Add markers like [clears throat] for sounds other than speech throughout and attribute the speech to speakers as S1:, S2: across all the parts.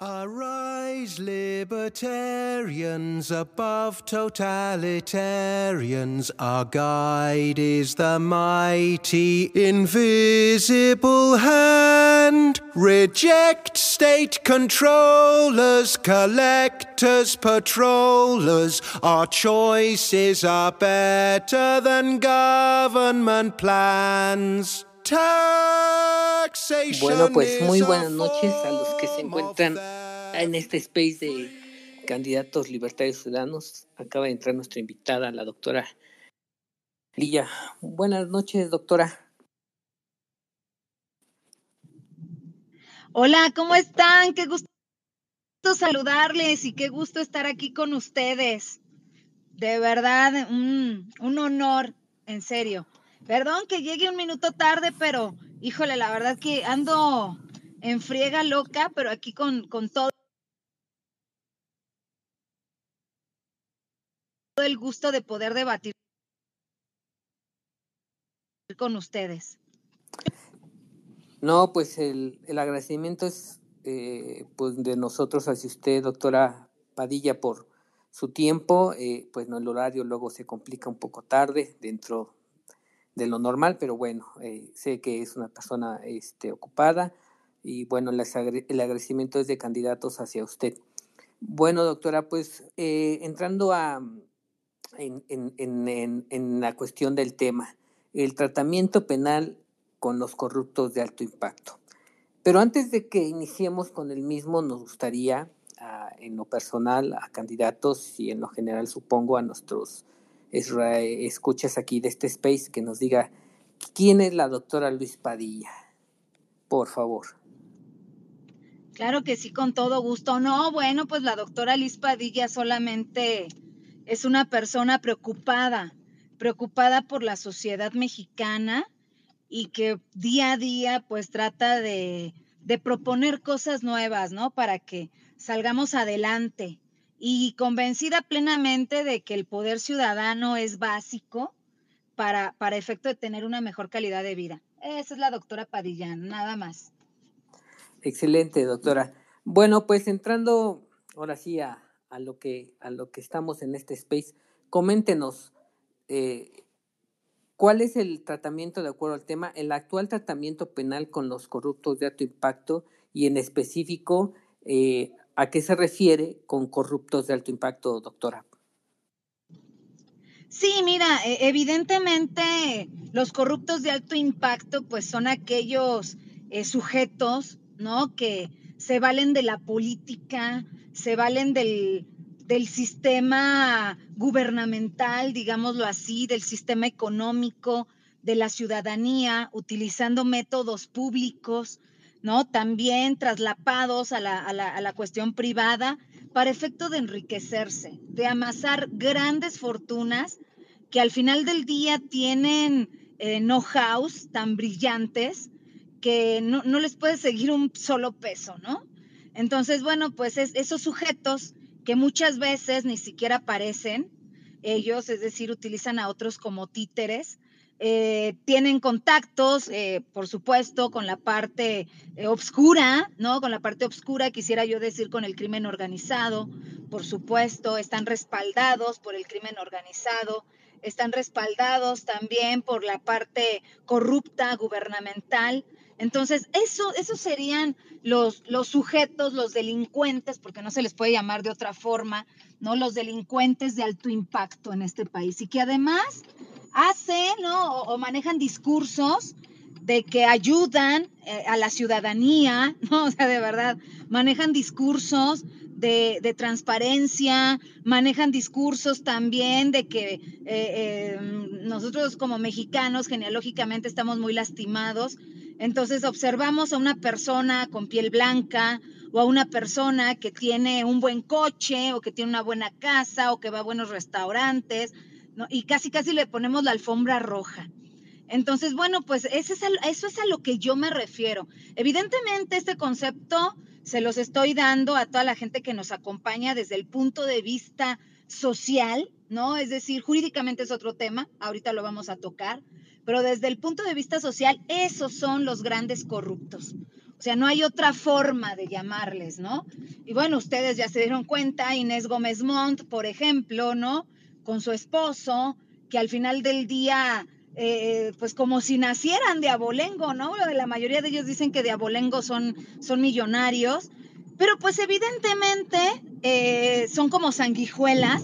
S1: Arise, libertarians above totalitarians. Our guide is the mighty invisible hand. Reject state controllers, collectors, patrollers. Our choices are better than government plans.
S2: Bueno, pues muy buenas noches a los que se encuentran en este space de candidatos libertarios ciudadanos. Acaba de entrar nuestra invitada, la doctora Lilla. Buenas noches, doctora.
S3: Hola, ¿cómo están? Qué gusto saludarles y qué gusto estar aquí con ustedes. De verdad, un, un honor, en serio. Perdón que llegue un minuto tarde, pero híjole, la verdad que ando en friega loca, pero aquí con, con todo el gusto de poder debatir con ustedes.
S2: No, pues el, el agradecimiento es eh, pues de nosotros hacia usted, doctora Padilla, por su tiempo. Eh, pues no, el horario luego se complica un poco tarde dentro de lo normal, pero bueno, eh, sé que es una persona este, ocupada y bueno, el agradecimiento es de candidatos hacia usted. Bueno, doctora, pues eh, entrando a, en, en, en, la cuestión del tema, el tratamiento penal con los corruptos de alto impacto. Pero antes de que iniciemos con el mismo, nos gustaría, ah, en lo personal, a candidatos y en lo general, supongo, a nuestros escuchas aquí de este space que nos diga quién es la doctora Luis Padilla, por favor.
S3: Claro que sí, con todo gusto. No, bueno, pues la doctora Luis Padilla solamente es una persona preocupada, preocupada por la sociedad mexicana y que día a día pues trata de, de proponer cosas nuevas, ¿no? Para que salgamos adelante y convencida plenamente de que el poder ciudadano es básico para, para efecto de tener una mejor calidad de vida. Esa es la doctora Padillán, nada más.
S2: Excelente, doctora. Bueno, pues entrando ahora sí a, lo, que, a lo que estamos en este space, coméntenos eh, cuál es el tratamiento de acuerdo al tema, el actual tratamiento penal con los corruptos de alto impacto y en específico eh, ¿A qué se refiere con corruptos de alto impacto, doctora?
S3: Sí, mira, e, evidentemente los corruptos de alto impacto pues son aquellos eh, sujetos, ¿no? Que se valen de la política, se valen del, del sistema gubernamental, digámoslo así, del sistema económico, de la ciudadanía, utilizando métodos públicos, También traslapados a la, a la, a la cuestión privada para efecto de enriquecerse, de amasar grandes fortunas que al final del día tienen eh, know-hows tan brillantes que no, no, les puede seguir un solo peso, ¿no? Entonces, bueno, pues es, esos sujetos que muchas veces ni siquiera aparecen, ellos, es decir, utilizan a otros como títeres, eh, tienen contactos, eh, por supuesto, con la parte eh, obscura, ¿no? Con la parte obscura, quisiera yo decir, con el crimen organizado, por supuesto, están respaldados por el crimen organizado, están respaldados también por la parte corrupta gubernamental. Entonces, eso, esos serían los, los sujetos, los delincuentes, porque no se les puede llamar de otra forma, ¿no? Los delincuentes de alto impacto en este país y que además hacen ¿no? o, manejan discursos de que ayudan eh, a la ciudadanía, [laughs] ¿no? O sea, de verdad, manejan discursos de, de transparencia, manejan discursos también de que eh, eh, nosotros como mexicanos genealógicamente estamos muy lastimados. Entonces observamos a una persona con piel blanca o a una persona que tiene un buen coche o que tiene una buena casa o que va a buenos restaurantes y casi casi le ponemos la alfombra roja. Entonces, bueno, pues eso es, a, eso es a lo que yo me refiero. Evidentemente, este concepto se los estoy dando a toda la gente que nos acompaña desde el punto de vista social, ¿no? Es decir, jurídicamente es otro tema, ahorita lo vamos a tocar, pero desde el punto de vista social, esos son los grandes corruptos. O sea, no hay otra forma de llamarles, ¿no? Y bueno, ustedes ya se dieron cuenta, Inés Gómez Montt, por ejemplo, ¿no? Con su esposo, que al final del día, eh, pues como si nacieran de abolengo, ¿no? La mayoría de ellos dicen que de abolengo son, son millonarios, pero pues evidentemente eh, son como sanguijuelas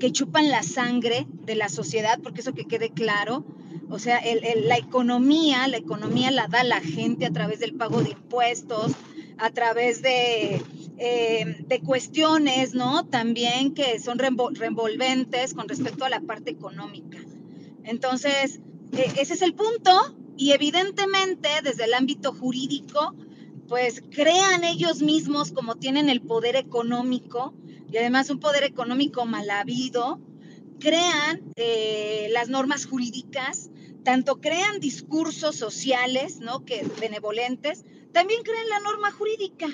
S3: que chupan la sangre de la sociedad, porque eso que quede claro, o sea, la economía, la economía la da la gente a través del pago de impuestos, a través de, eh, de cuestiones, ¿no? También que son revolventes con respecto a la parte económica. Entonces, e, ese es el punto y evidentemente desde el ámbito jurídico, pues crean ellos mismos como tienen el poder económico y además un poder económico mal habido, crean eh, las normas jurídicas tanto crean discursos sociales, ¿no? Que benevolentes, también crean la norma jurídica.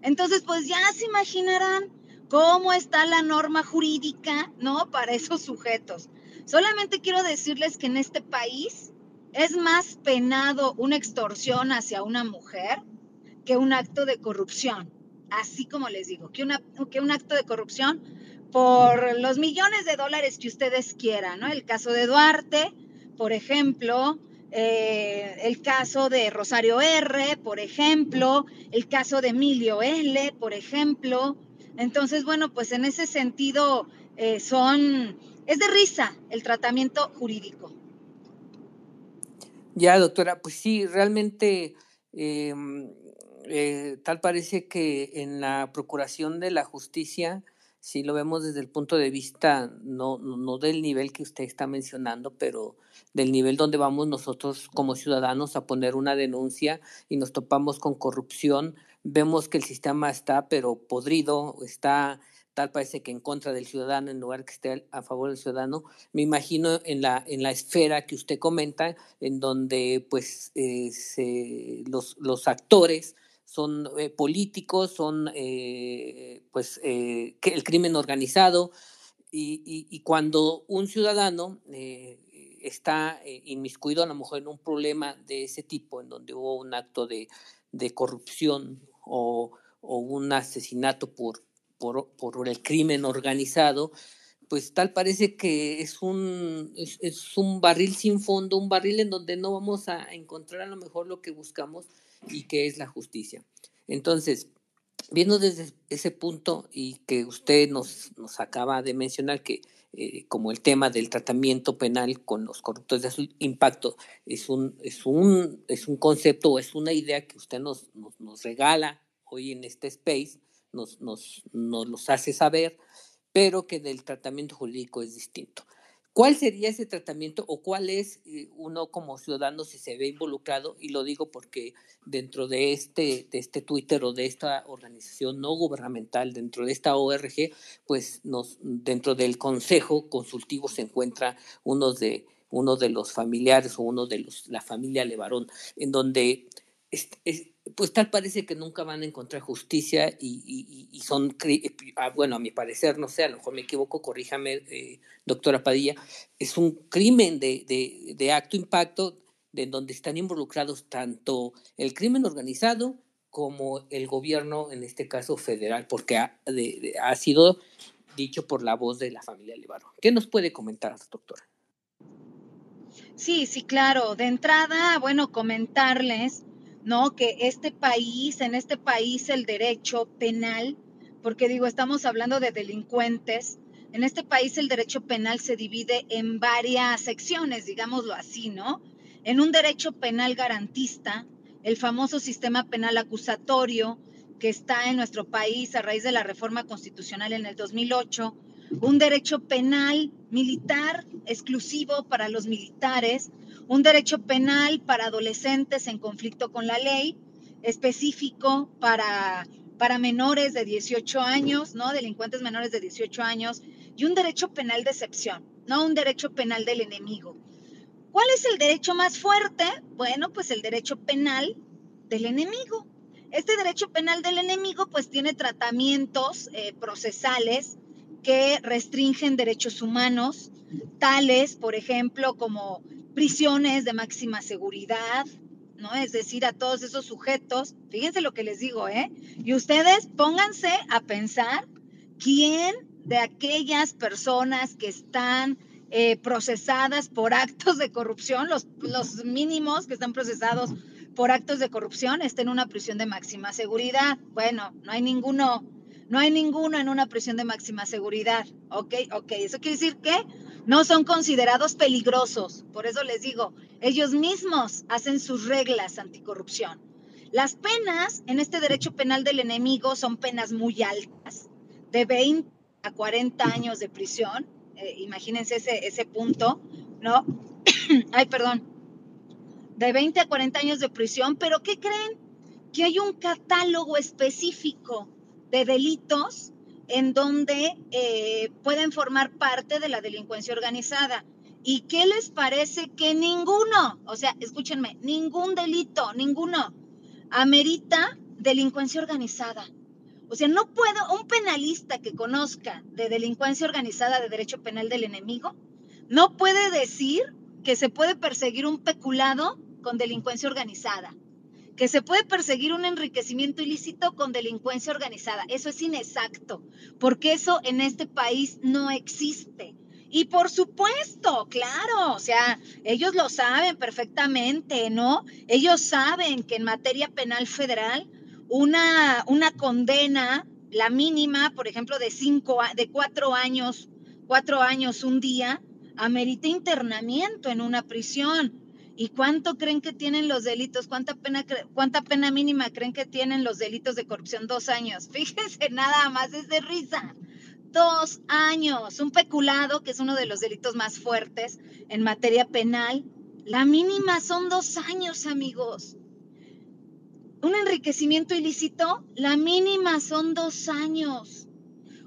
S3: Entonces, pues ya se imaginarán cómo está la norma jurídica, ¿no? Para esos sujetos. Solamente quiero decirles que en este país es más penado una extorsión hacia una mujer que un acto de corrupción. Así como les digo, que, que un acto de corrupción por los millones de dólares que ustedes quieran, ¿no? El caso de Duarte, por ejemplo, eh, el caso de Rosario R, por ejemplo, el caso de Emilio L, por ejemplo. Entonces, bueno, pues en ese sentido eh, son, es de risa el tratamiento jurídico.
S2: Ya, doctora, pues sí, realmente em, eh, tal parece que en la procuración de la justicia si lo vemos desde el punto de vista no, no del nivel que usted está mencionando, pero del nivel donde vamos nosotros como ciudadanos a poner una denuncia y nos topamos con corrupción, vemos que el sistema está pero podrido, está tal parece que en contra del ciudadano en lugar que esté a favor del ciudadano. Me imagino en la, en la esfera que usted comenta, en donde pues eh, los, los actores son eh, políticos, son eh, pues eh, el crimen organizado y, cuando un ciudadano está inmiscuido a lo mejor en un problema de ese tipo, en donde hubo un acto de, corrupción o, un asesinato por, por, por, el crimen organizado, pues tal parece que es un, es un barril sin fondo, un barril en donde no vamos a encontrar a lo mejor lo que buscamos y qué es la justicia. Entonces, viendo desde ese punto y que usted nos, nos acaba de mencionar que eh, como el tema del tratamiento penal con los corruptos de su impacto es un, es un, es un concepto o es una idea que usted nos, nos, nos regala hoy en este space, nos, nos, nos los hace saber, pero que del tratamiento jurídico es distinto. ¿Cuál sería ese tratamiento o cuál es eh, uno como ciudadano si se ve involucrado? Y lo digo porque dentro de este, de este Twitter o de esta organización no gubernamental, dentro de esta ORG, pues nos, dentro del consejo consultivo se encuentra uno de, uno de los familiares o uno de los, la familia Levarón, en donde pues tal parece que nunca van a encontrar justicia y, son, ah, bueno, a mi parecer, no sé, a lo mejor me equivoco, corríjame, eh, doctora Padilla, es un crimen de, de, acto impacto de donde están involucrados tanto el crimen organizado como el gobierno, en este caso federal, porque ha, ha sido dicho por la voz de la familia Levarón. ¿Qué nos puede comentar, doctora?
S3: Sí, sí, claro. De entrada, bueno, comentarles ¿no? Que este país, en este país el derecho penal, porque digo, estamos hablando de delincuentes, en este país el derecho penal se divide en varias secciones, digámoslo así, ¿no? En un derecho penal garantista, el famoso sistema penal acusatorio que está en nuestro país a raíz de la reforma constitucional en el 2008, un derecho penal militar exclusivo para los militares, un derecho penal para adolescentes en conflicto con la ley, específico para, para menores de 18 años, ¿no? Delincuentes menores de 18 años, y un derecho penal de excepción, ¿no? Un derecho penal del enemigo. ¿Cuál es el derecho más fuerte? Bueno, pues el derecho penal del enemigo. Este derecho penal del enemigo pues tiene tratamientos eh, procesales que restringen derechos humanos, tales, por ejemplo, como prisiones de máxima seguridad, ¿no? Es decir, a todos esos sujetos, fíjense lo que les digo, ¿eh? Y ustedes pónganse a pensar quién de aquellas personas que están eh, procesadas por actos de corrupción, los, los mínimos que están procesados por actos de corrupción, está en una prisión de máxima seguridad. Bueno, no hay ninguno, no hay ninguno en una prisión de máxima seguridad. Ok, ok, eso quiere decir que no son considerados peligrosos. Por eso les digo, ellos mismos hacen sus reglas anticorrupción. Las penas en este derecho penal del enemigo son penas muy altas, de 20 a 40 años de prisión. Eh, imagínense ese, ese punto, ¿no? [clears throat] Ay, perdón. De 20 a 40 años de prisión, pero ¿qué creen? Que hay un catálogo específico de delitos en donde eh, pueden formar parte de la delincuencia organizada. ¿Y qué les parece que ninguno, o sea, escúchenme, ningún delito, ninguno, amerita delincuencia organizada? O sea, no puedo, un penalista que conozca de delincuencia organizada de derecho penal del enemigo, no puede decir que se puede perseguir un peculado con delincuencia organizada que se puede perseguir un enriquecimiento ilícito con delincuencia organizada. Eso es inexacto, porque eso en este país no existe. Y por supuesto, claro, o sea, ellos lo saben perfectamente, ¿no? Ellos saben que en materia penal federal, una, una condena, la mínima, por ejemplo, de cinco, de cuatro años, cuatro años, un día, amerita internamiento en una prisión. ¿Y cuánto creen que tienen los delitos? ¿Cuánta pena, cuánta pena mínima creen que tienen los delitos de corrupción? Dos años. [laughs] Fíjense, nada más es de risa. Dos años. Un peculado, que es uno de los delitos más fuertes en materia penal. La mínima son dos años, amigos. Un enriquecimiento ilícito, la mínima son dos años.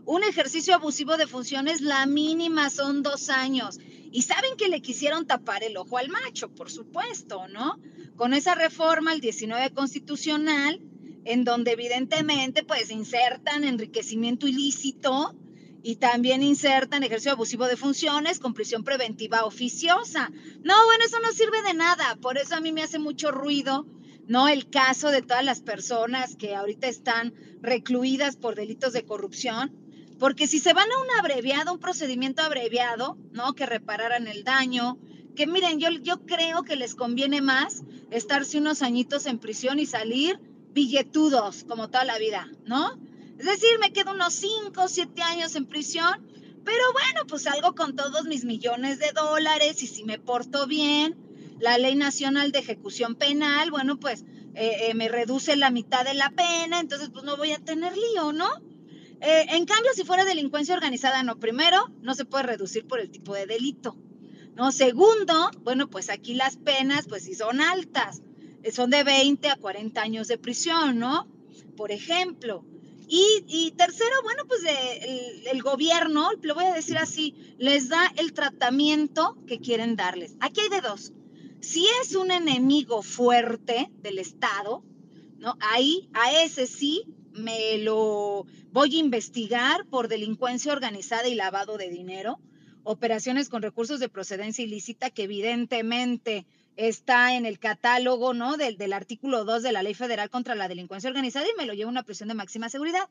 S3: Un ejercicio abusivo de funciones, la mínima son dos años. Y saben que le quisieron tapar el ojo al macho, por supuesto, ¿no? Con esa reforma al 19 constitucional, en donde evidentemente pues insertan enriquecimiento ilícito y también insertan ejercicio abusivo de funciones con prisión preventiva oficiosa. No, bueno, eso no sirve de nada, por eso a mí me hace mucho ruido, ¿no? El caso de todas las personas que ahorita están recluidas por delitos de corrupción porque si se van a un abreviado, un procedimiento abreviado, ¿no? Que repararan el daño, que miren, yo, yo creo que les conviene más estarse unos añitos en prisión y salir billetudos como toda la vida, ¿no? Es decir, me quedo unos 5, 7 años en prisión, pero bueno, pues salgo con todos mis millones de dólares y si me porto bien, la ley nacional de ejecución penal, bueno, pues eh, eh, me reduce la mitad de la pena, entonces pues no voy a tener lío, ¿no? Eh, en cambio, si fuera delincuencia organizada, no, primero, no se puede reducir por el tipo de delito. No, segundo, bueno, pues aquí las penas, pues sí son altas, eh, son de 20 a 40 años de prisión, ¿no? Por ejemplo. Y, tercero, bueno, pues el, el, gobierno, lo voy a decir así, les da el tratamiento que quieren darles. Aquí hay de dos. Si es un enemigo fuerte del Estado, ¿no? Ahí, a ese sí, me lo voy a investigar por delincuencia organizada y lavado de dinero, operaciones con recursos de procedencia ilícita que evidentemente está en el catálogo, ¿no? Del, del artículo 2 de la Ley Federal contra la Delincuencia Organizada y me lo llevo a una prisión de máxima seguridad.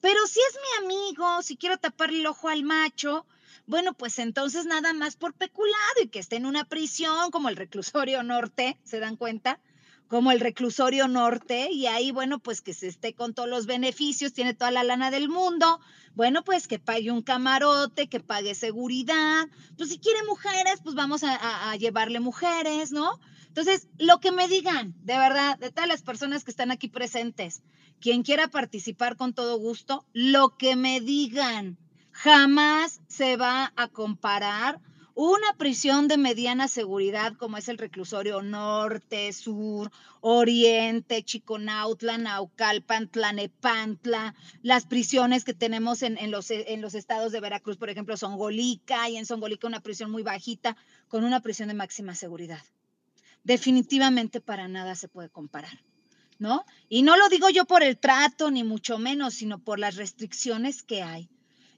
S3: Pero si es mi amigo, si quiero taparle el ojo al macho, bueno, pues entonces nada más por peculado y que esté en una prisión como el reclusorio norte, ¿se dan cuenta? Como el reclusorio norte, y ahí, bueno, pues que se esté con todos los beneficios, tiene toda la lana del mundo, bueno, pues que pague un camarote, que pague seguridad, pues si quiere mujeres, pues vamos a, llevarle mujeres, ¿no? Entonces, lo que me digan, de verdad, de todas las personas que están aquí presentes, quien quiera participar con todo gusto, lo que me digan, jamás se va a comparar una prisión de mediana seguridad como es el reclusorio norte, sur, oriente, Chiconautla, Naucalpan, Tlanepantla, las prisiones que tenemos en, los, en los estados de Veracruz, por ejemplo, Songolica, y en Songolica una prisión muy bajita con una prisión de máxima seguridad. Definitivamente para nada se puede comparar. ¿No? Y no lo digo yo por el trato, ni mucho menos, sino por las restricciones que hay.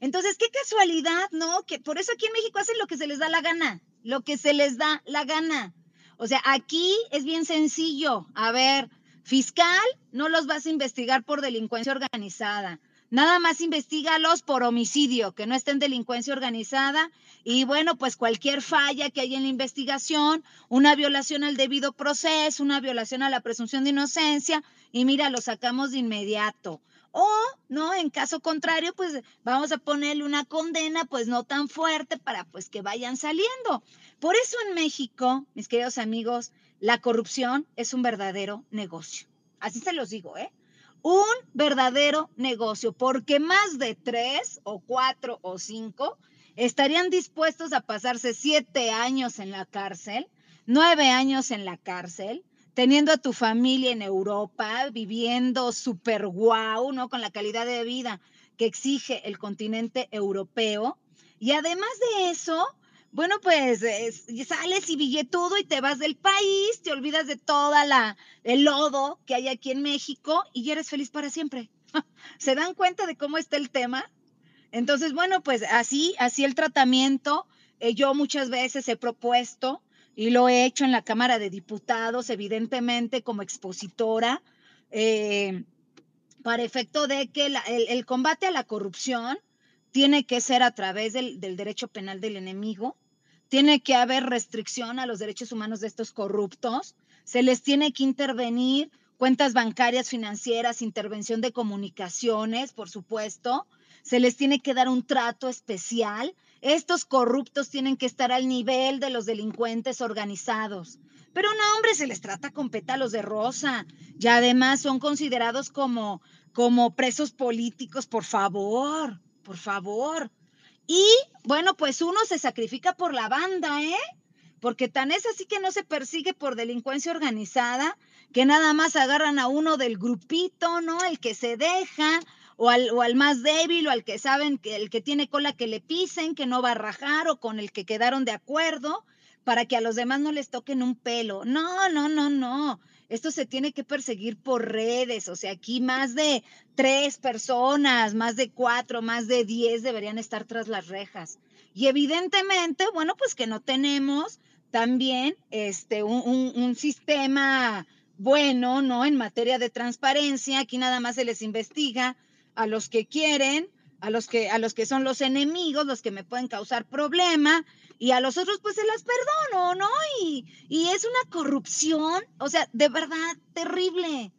S3: Entonces, qué casualidad, ¿no? Que por eso aquí en México hacen lo que se les da la gana, lo que se les da la gana. O sea, aquí es bien sencillo. A ver, fiscal, no los vas a investigar por delincuencia organizada. Nada más investigalos por homicidio, que no estén delincuencia organizada. Y bueno, pues cualquier falla que haya en la investigación, una violación al debido proceso, una violación a la presunción de inocencia, y mira, lo sacamos de inmediato. O, ¿no? En caso contrario, pues vamos a ponerle una condena, pues no tan fuerte para pues que vayan saliendo. Por eso en México, mis queridos amigos, la corrupción es un verdadero negocio. Así se los digo, ¿eh? un verdadero negocio, porque más de tres o cuatro o cinco estarían dispuestos a pasarse siete años en la cárcel, nueve años en la cárcel, teniendo a tu familia en Europa, viviendo súper guau, ¿no? Con la calidad de vida que exige el continente europeo. Y además de eso, bueno, pues sales y billetudo y te vas del país, te olvidas de toda la el lodo que hay aquí en México y eres feliz para siempre. [laughs] ¿Se dan cuenta de cómo está el tema? Entonces, bueno, pues así, así el tratamiento. Eh, yo muchas veces he propuesto y lo he hecho en la Cámara de Diputados, evidentemente como expositora, eh, para efecto de que el, combate a la corrupción tiene que ser a través del derecho penal del enemigo, tiene que haber restricción a los derechos humanos de estos corruptos, se les tiene que intervenir cuentas bancarias, financieras, intervención de comunicaciones, por supuesto, se les tiene que dar un trato especial. Estos corruptos tienen que estar al nivel de los delincuentes organizados. Pero no, hombre, se les trata con pétalos de rosa y además son considerados como, como presos políticos, por favor, por favor. Y bueno, pues uno se sacrifica por la banda, ¿eh? Porque tan es así que no se persigue por delincuencia organizada, que nada más agarran a uno del grupito, ¿no? El que se deja, o al, o al más débil, o al que saben que el que tiene cola que le pisen, que no va a rajar, o con el que quedaron de acuerdo, para que a los demás no les toquen un pelo. No, no, no, no esto se tiene que perseguir por redes, o sea, aquí más de tres personas, más de cuatro, más de diez deberían estar tras las rejas. Y evidentemente, bueno, pues que no tenemos también este, un, un sistema bueno, ¿no? En materia de transparencia, aquí nada más se les investiga a los que quieren, a los que, a los que son los enemigos, los que me pueden causar problema, y a los otros pues se las perdono, ¿no? Y, y es una corrupción, o sea, de verdad, terrible,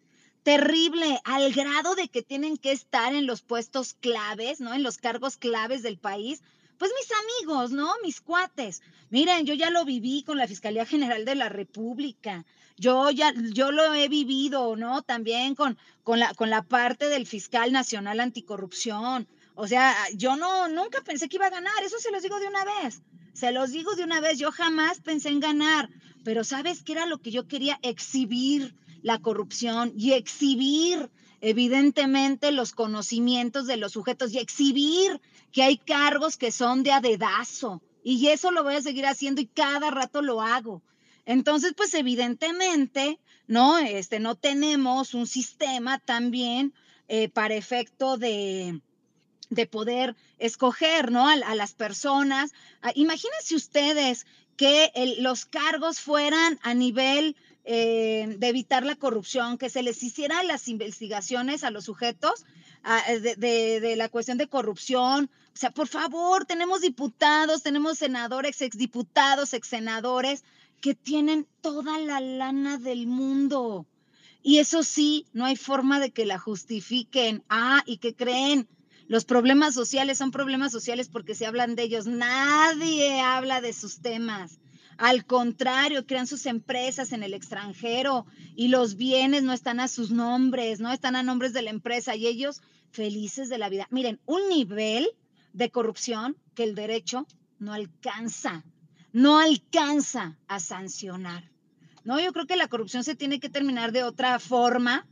S3: terrible, al grado de que tienen que estar en los puestos claves, ¿no? En los cargos claves del país. Pues mis amigos, ¿no? Mis cuates. Miren, yo ya lo viví con la Fiscalía General de la República. Yo ya, yo lo he vivido, ¿no? También con, con, la, con la parte del Fiscal Nacional Anticorrupción. O sea, yo no, nunca pensé que iba a ganar, eso se los digo de una vez. Se los digo de una vez, yo jamás pensé en ganar, pero ¿sabes qué era lo que yo quería? Exhibir la corrupción y exhibir evidentemente los conocimientos de los sujetos y exhibir que hay cargos que son de adedazo. Y eso lo voy a seguir haciendo y cada rato lo hago. Entonces, pues evidentemente, ¿no? Este, no tenemos un sistema también eh, para efecto de, de poder escoger, ¿no? A, las personas. Ah, imagínense ustedes que los cargos fueran a nivel eh, de evitar la corrupción, que se les hicieran las investigaciones a los sujetos ah, de, de, la cuestión de corrupción. O sea, por favor, tenemos diputados, tenemos senadores, exdiputados, exsenadores, que tienen toda la lana del mundo. Y eso sí, no hay forma de que la justifiquen. Ah, y que creen, los problemas sociales son problemas sociales porque se hablan de ellos. Nadie habla de sus temas. Al contrario, crean sus empresas en el extranjero y los bienes no están a sus nombres, no están a nombres de la empresa y ellos felices de la vida. Miren, un nivel de corrupción que el derecho no alcanza, no alcanza a sancionar. No, yo creo que la corrupción se tiene que terminar de otra forma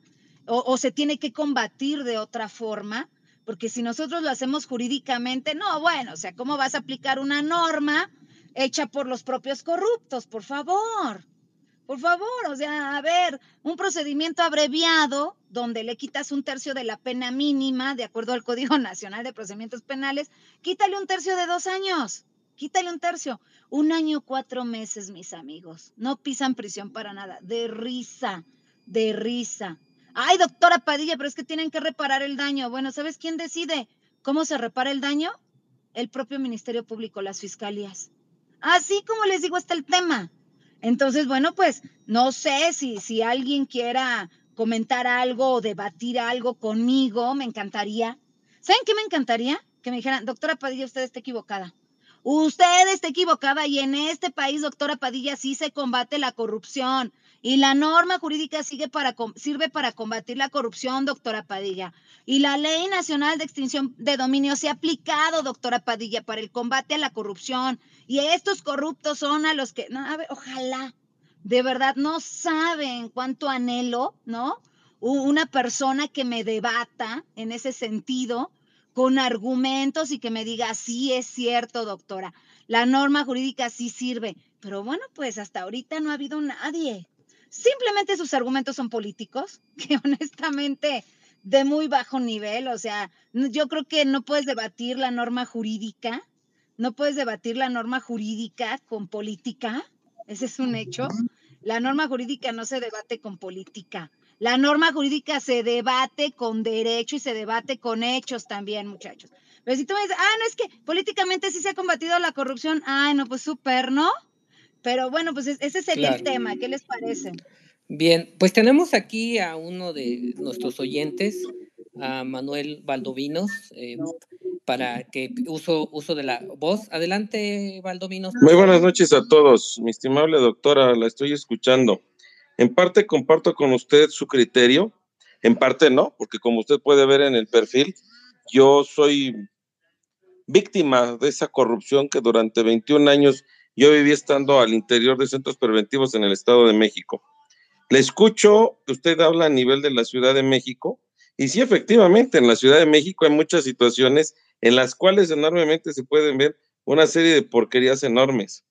S3: o, se tiene que combatir de otra forma porque si nosotros lo hacemos jurídicamente, no, bueno, o sea, ¿cómo vas a aplicar una norma hecha por los propios corruptos? Por favor, por favor, o sea, a ver, un procedimiento abreviado donde le quitas un tercio de la pena mínima, de acuerdo al Código [laughs] Nacional de Procedimientos Penales, quítale un tercio de dos años. quítale un tercio. Un año, cuatro meses, mis amigos. No pisan prisión para nada. De risa, de risa. Ay, doctora Padilla, pero es que tienen que reparar el daño. Bueno, ¿sabes quién decide cómo se repara el daño? El propio Ministerio Público, las fiscalías. Así como les digo, está el tema. Entonces, bueno, pues no sé si, si alguien quiera comentar algo o debatir algo conmigo, me encantaría. ¿Saben qué me encantaría? Que me dijeran, doctora Padilla, usted está equivocada. Usted está equivocada y en este país, doctora Padilla, sí se combate la corrupción. Y la norma jurídica sigue para, sirve para combatir la corrupción, doctora Padilla. Y la ley nacional de extinción de dominio se ha aplicado, doctora Padilla, para el combate a la corrupción. Y estos corruptos son a los que, no, a ver, ojalá, de verdad no saben cuánto anhelo, ¿no? Una persona que me debata en ese sentido con argumentos y que me diga, sí es cierto, doctora, la norma jurídica sí sirve. Pero bueno, pues hasta ahorita no ha habido nadie. Simplemente sus argumentos son políticos, [laughs] que honestamente de muy bajo nivel, o sea, yo creo que no puedes debatir la norma jurídica, no puedes debatir la norma jurídica con política, ese es un hecho. La norma jurídica no se debate con política. La norma jurídica se debate con derecho y se debate con hechos también, muchachos. Pero si tú me dices, ah, no es que políticamente sí se ha combatido la corrupción, ah, no, pues súper, ¿no? Pero bueno, pues ese sería el tema, ¿qué les parece?
S2: Bien, pues tenemos aquí a uno de nuestros oyentes, a Manuel Valdovinos, eh, para que uso, uso de la voz. Adelante, Valdovinos.
S4: Muy buenas noches a todos, mi estimable doctora, la estoy escuchando. En parte comparto con usted su criterio, en parte no, porque como usted puede ver en el perfil, yo soy víctima de esa corrupción que durante 21 años yo viví estando al interior de centros preventivos en el Estado de México. Le escucho que usted habla a nivel de la Ciudad de México y sí, efectivamente, en la Ciudad de México hay muchas situaciones en las cuales enormemente se pueden ver una serie de porquerías enormes.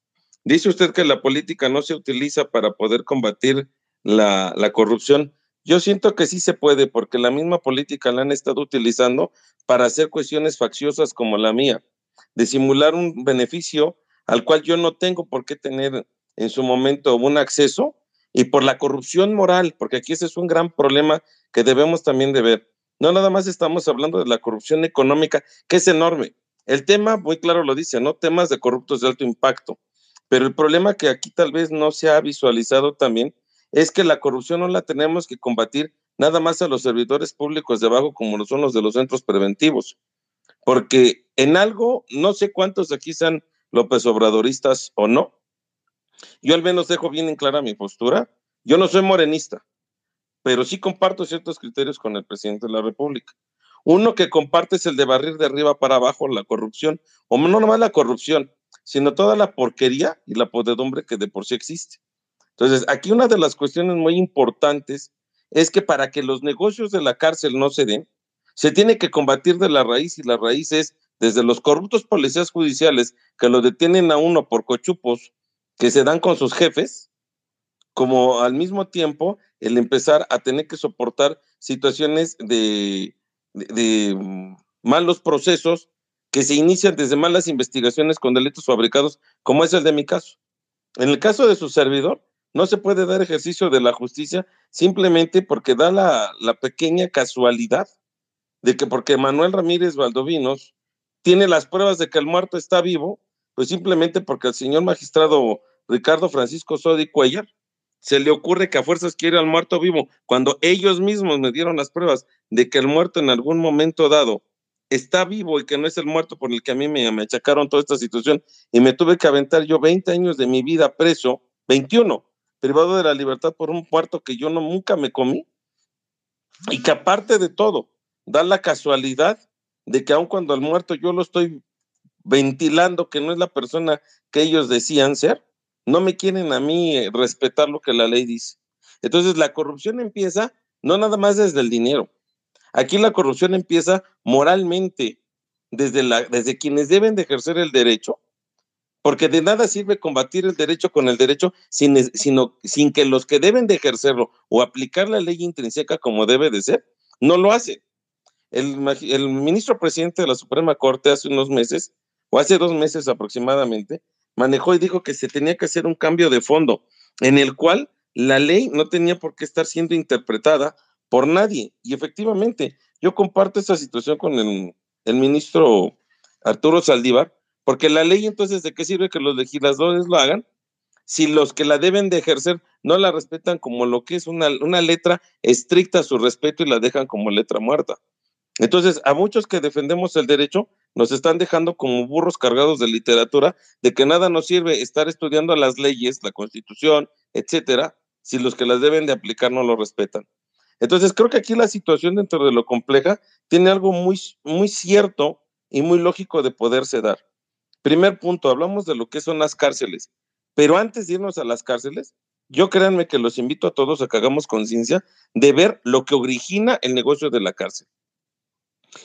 S4: Dice usted que la política no se utiliza para poder combatir la, la, corrupción. Yo siento que sí se puede, porque la misma política la han estado utilizando para hacer cuestiones facciosas como la mía, de simular un beneficio al cual yo no tengo por qué tener en su momento un acceso y por la corrupción moral, porque aquí ese es un gran problema que debemos también de ver. No nada más estamos hablando de la corrupción económica, que es enorme. El tema, muy claro lo dice, ¿no? Temas de corruptos de alto impacto. Pero el problema que aquí tal vez no se ha visualizado también es que la corrupción no la tenemos que combatir nada más a los servidores públicos de abajo como lo son los de los centros preventivos. Porque en algo, no sé cuántos aquí sean López Obradoristas o no, yo al menos dejo bien en clara mi postura. Yo no soy morenista, pero sí comparto ciertos criterios con el presidente de la República. Uno que comparte es el de barrir de arriba para abajo la corrupción, o no nomás la corrupción, sino toda la porquería y la podedumbre que de por sí existe. Entonces, aquí una de las cuestiones muy importantes es que para que los negocios de la cárcel no se den, se tiene que combatir de la raíz y la raíz es desde los corruptos policías judiciales que lo detienen a uno por cochupos que se dan con sus jefes, como al mismo tiempo el empezar a tener que soportar situaciones de, mm, malos procesos que se inician desde malas investigaciones con delitos fabricados, como es el de mi caso. En el caso de su servidor, no se puede dar ejercicio de la justicia simplemente porque da la, la pequeña casualidad de que porque Manuel Ramírez Valdovinos tiene las pruebas de que el muerto está vivo, pues simplemente porque al señor magistrado Ricardo Francisco Sodi Cuellar se le ocurre que a fuerzas quiere al muerto vivo, cuando ellos mismos me dieron las pruebas de que el muerto en algún momento dado está vivo y que no es el muerto por el que a mí me, me achacaron toda esta situación y me tuve que aventar yo 20 años de mi vida preso, 21, privado de la libertad por un muerto que yo no, nunca me comí y que aparte de todo, da la casualidad de que aun cuando al muerto yo lo estoy ventilando que no es la persona que ellos decían ser, no me quieren a mí eh, respetar lo que la ley dice. Entonces la corrupción empieza no nada más desde el dinero. Aquí la corrupción empieza moralmente, desde, la, desde quienes deben de ejercer el derecho, porque de nada sirve combatir el derecho con el derecho sin, sino, sin que los que deben de ejercerlo o aplicar la ley intrínseca como debe de ser, no lo hacen. El, el ministro presidente de la Suprema Corte hace unos meses o hace dos meses aproximadamente, manejó y dijo que se tenía que hacer un cambio de fondo en el cual la ley no tenía por qué estar siendo interpretada por nadie. Y efectivamente, yo comparto esa situación con el, el ministro Arturo Saldívar, porque la ley entonces, ¿de qué sirve que los legisladores lo hagan? Si los que la deben de ejercer no la respetan como lo que es una, una letra estricta a su respeto y la dejan como letra muerta. Entonces, a muchos que defendemos el derecho, nos están dejando como burros cargados de literatura, de que nada nos sirve estar estudiando las leyes, la constitución, etcétera, si los que las deben de aplicar no lo respetan. Entonces, creo que aquí la situación dentro de lo compleja tiene algo muy, muy cierto y muy lógico de poderse dar. Primer punto, hablamos de lo que son las cárceles, pero antes de irnos a las cárceles, yo créanme que los invito a todos a que hagamos conciencia de ver lo que origina el negocio de la cárcel.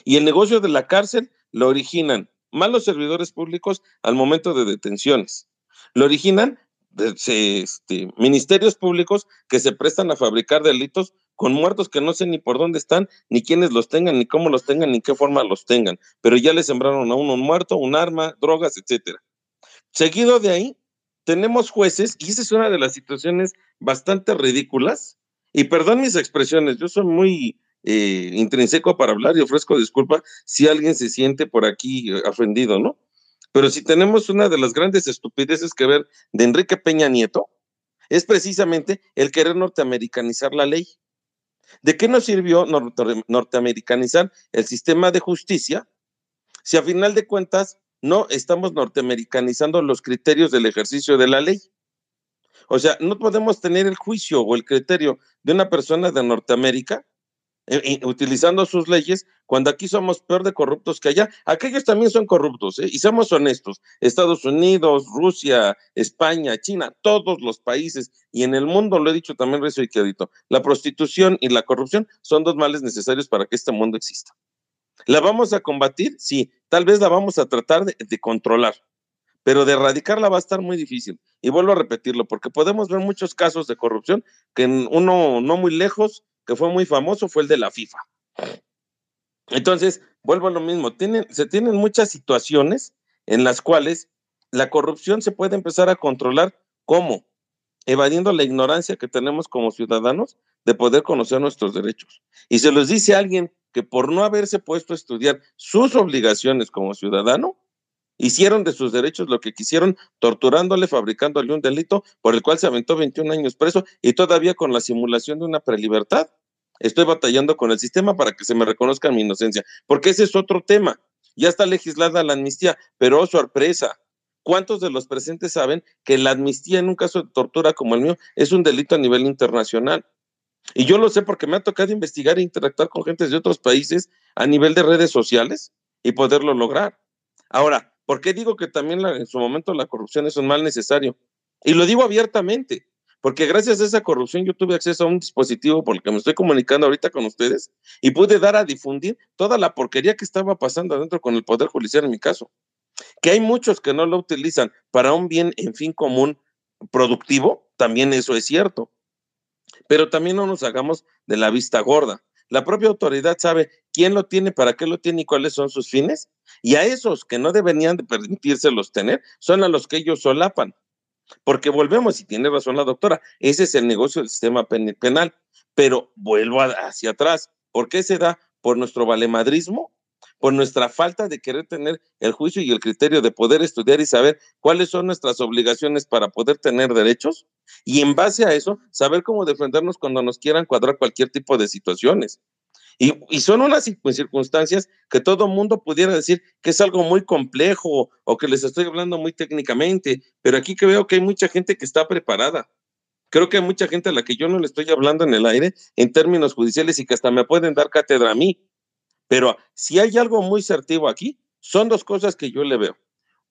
S4: Y el negocio de la cárcel lo originan malos servidores públicos al momento de detenciones. Lo originan este, ministerios públicos que se prestan a fabricar delitos con muertos que no sé ni por dónde están, ni quiénes los tengan, ni cómo los tengan, ni qué forma los tengan, pero ya le sembraron a uno un muerto, un arma, drogas, etcétera. Seguido de ahí, tenemos jueces, y esa es una de las situaciones bastante ridículas, y perdón mis expresiones, yo soy muy eh, intrínseco para hablar y ofrezco disculpa si alguien se siente por aquí ofendido, ¿no? Pero si tenemos una de las grandes estupideces que ver de Enrique Peña Nieto, es precisamente el querer norteamericanizar la ley. ¿De qué nos sirvió norteamericanizar el sistema de justicia si a final de cuentas no estamos norteamericanizando los criterios del ejercicio de la ley? O sea, no podemos tener el juicio o el criterio de una persona de Norteamérica eh, utilizando sus leyes, cuando aquí somos peor de corruptos que allá. Aquellos también son corruptos, ¿eh? y seamos honestos. Estados Unidos, Rusia, España, China, todos los países y en el mundo, lo he dicho también recio y quedito, la prostitución y la corrupción son dos males necesarios para que este mundo exista. ¿La vamos a combatir? Sí, tal vez la vamos a tratar de, controlar, pero de erradicarla va a estar muy difícil. Y vuelvo a repetirlo, porque podemos ver muchos casos de corrupción que uno no muy lejos que fue muy famoso fue el de la FIFA. Entonces, vuelvo a lo mismo, tienen, se tienen muchas situaciones en las cuales la corrupción se puede empezar a controlar ¿cómo? Evadiendo la ignorancia que tenemos como ciudadanos de poder conocer nuestros derechos. Y se los dice alguien que por no haberse puesto a estudiar sus obligaciones como ciudadano, hicieron de sus derechos lo que quisieron, torturándole, fabricándole un delito por el cual se aventó 21 años preso y todavía con la simulación de una prelibertad estoy batallando con el sistema para que se me reconozca mi inocencia, porque ese es otro tema. Ya está legislada la amnistía, pero oh, sorpresa, ¿cuántos de los presentes saben que la amnistía en un caso de tortura como el mío es un delito a nivel internacional? Y yo lo sé porque me ha tocado investigar e interactuar con gente de otros países a nivel de redes sociales y poderlo lograr. Ahora, ¿por qué digo que también en su momento la corrupción es un mal necesario? Y lo digo abiertamente porque gracias a esa corrupción yo tuve acceso a un dispositivo por el que me estoy comunicando ahorita con ustedes y pude dar a difundir toda la porquería que estaba pasando adentro con el Poder Judicial en mi caso. Que hay muchos que no lo utilizan para un bien en fin común productivo, también eso es cierto. Pero también no nos hagamos de la vista gorda. La propia autoridad sabe quién lo tiene, para qué lo tiene y cuáles son sus fines. Y a esos que no deberían de permitírselos tener son a los que ellos solapan. Porque volvemos, y tiene razón la doctora, ese es el negocio del sistema penal. Pero vuelvo hacia atrás. ¿Por qué se da? Por nuestro valemadrismo, por nuestra falta de querer tener el juicio y el criterio de poder estudiar y saber cuáles son nuestras obligaciones para poder tener derechos y en base a eso saber cómo defendernos cuando nos quieran cuadrar cualquier tipo de situaciones. Y, son unas circunstancias que todo mundo pudiera decir que es algo muy complejo o que les estoy hablando muy técnicamente, pero aquí que veo que hay mucha gente que está preparada. Creo que hay mucha gente a la que yo no le estoy hablando en el aire en términos judiciales y que hasta me pueden dar cátedra a mí. Pero si hay algo muy certivo aquí, son dos cosas que yo le veo.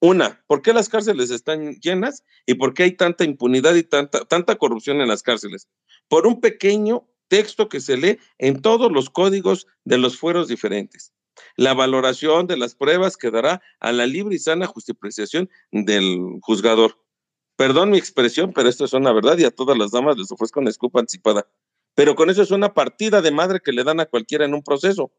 S4: Una, ¿por qué las cárceles están llenas y por qué hay tanta impunidad y tanta, tanta corrupción en las cárceles? Por un pequeño texto que se lee en todos los códigos de los fueros diferentes. La valoración de las pruebas quedará a la libre y sana justificación del juzgador. Perdón mi expresión, pero esto es una verdad y a todas las damas les ofrezco una escupa anticipada. Pero con eso es una partida de madre que le dan a cualquiera en un proceso.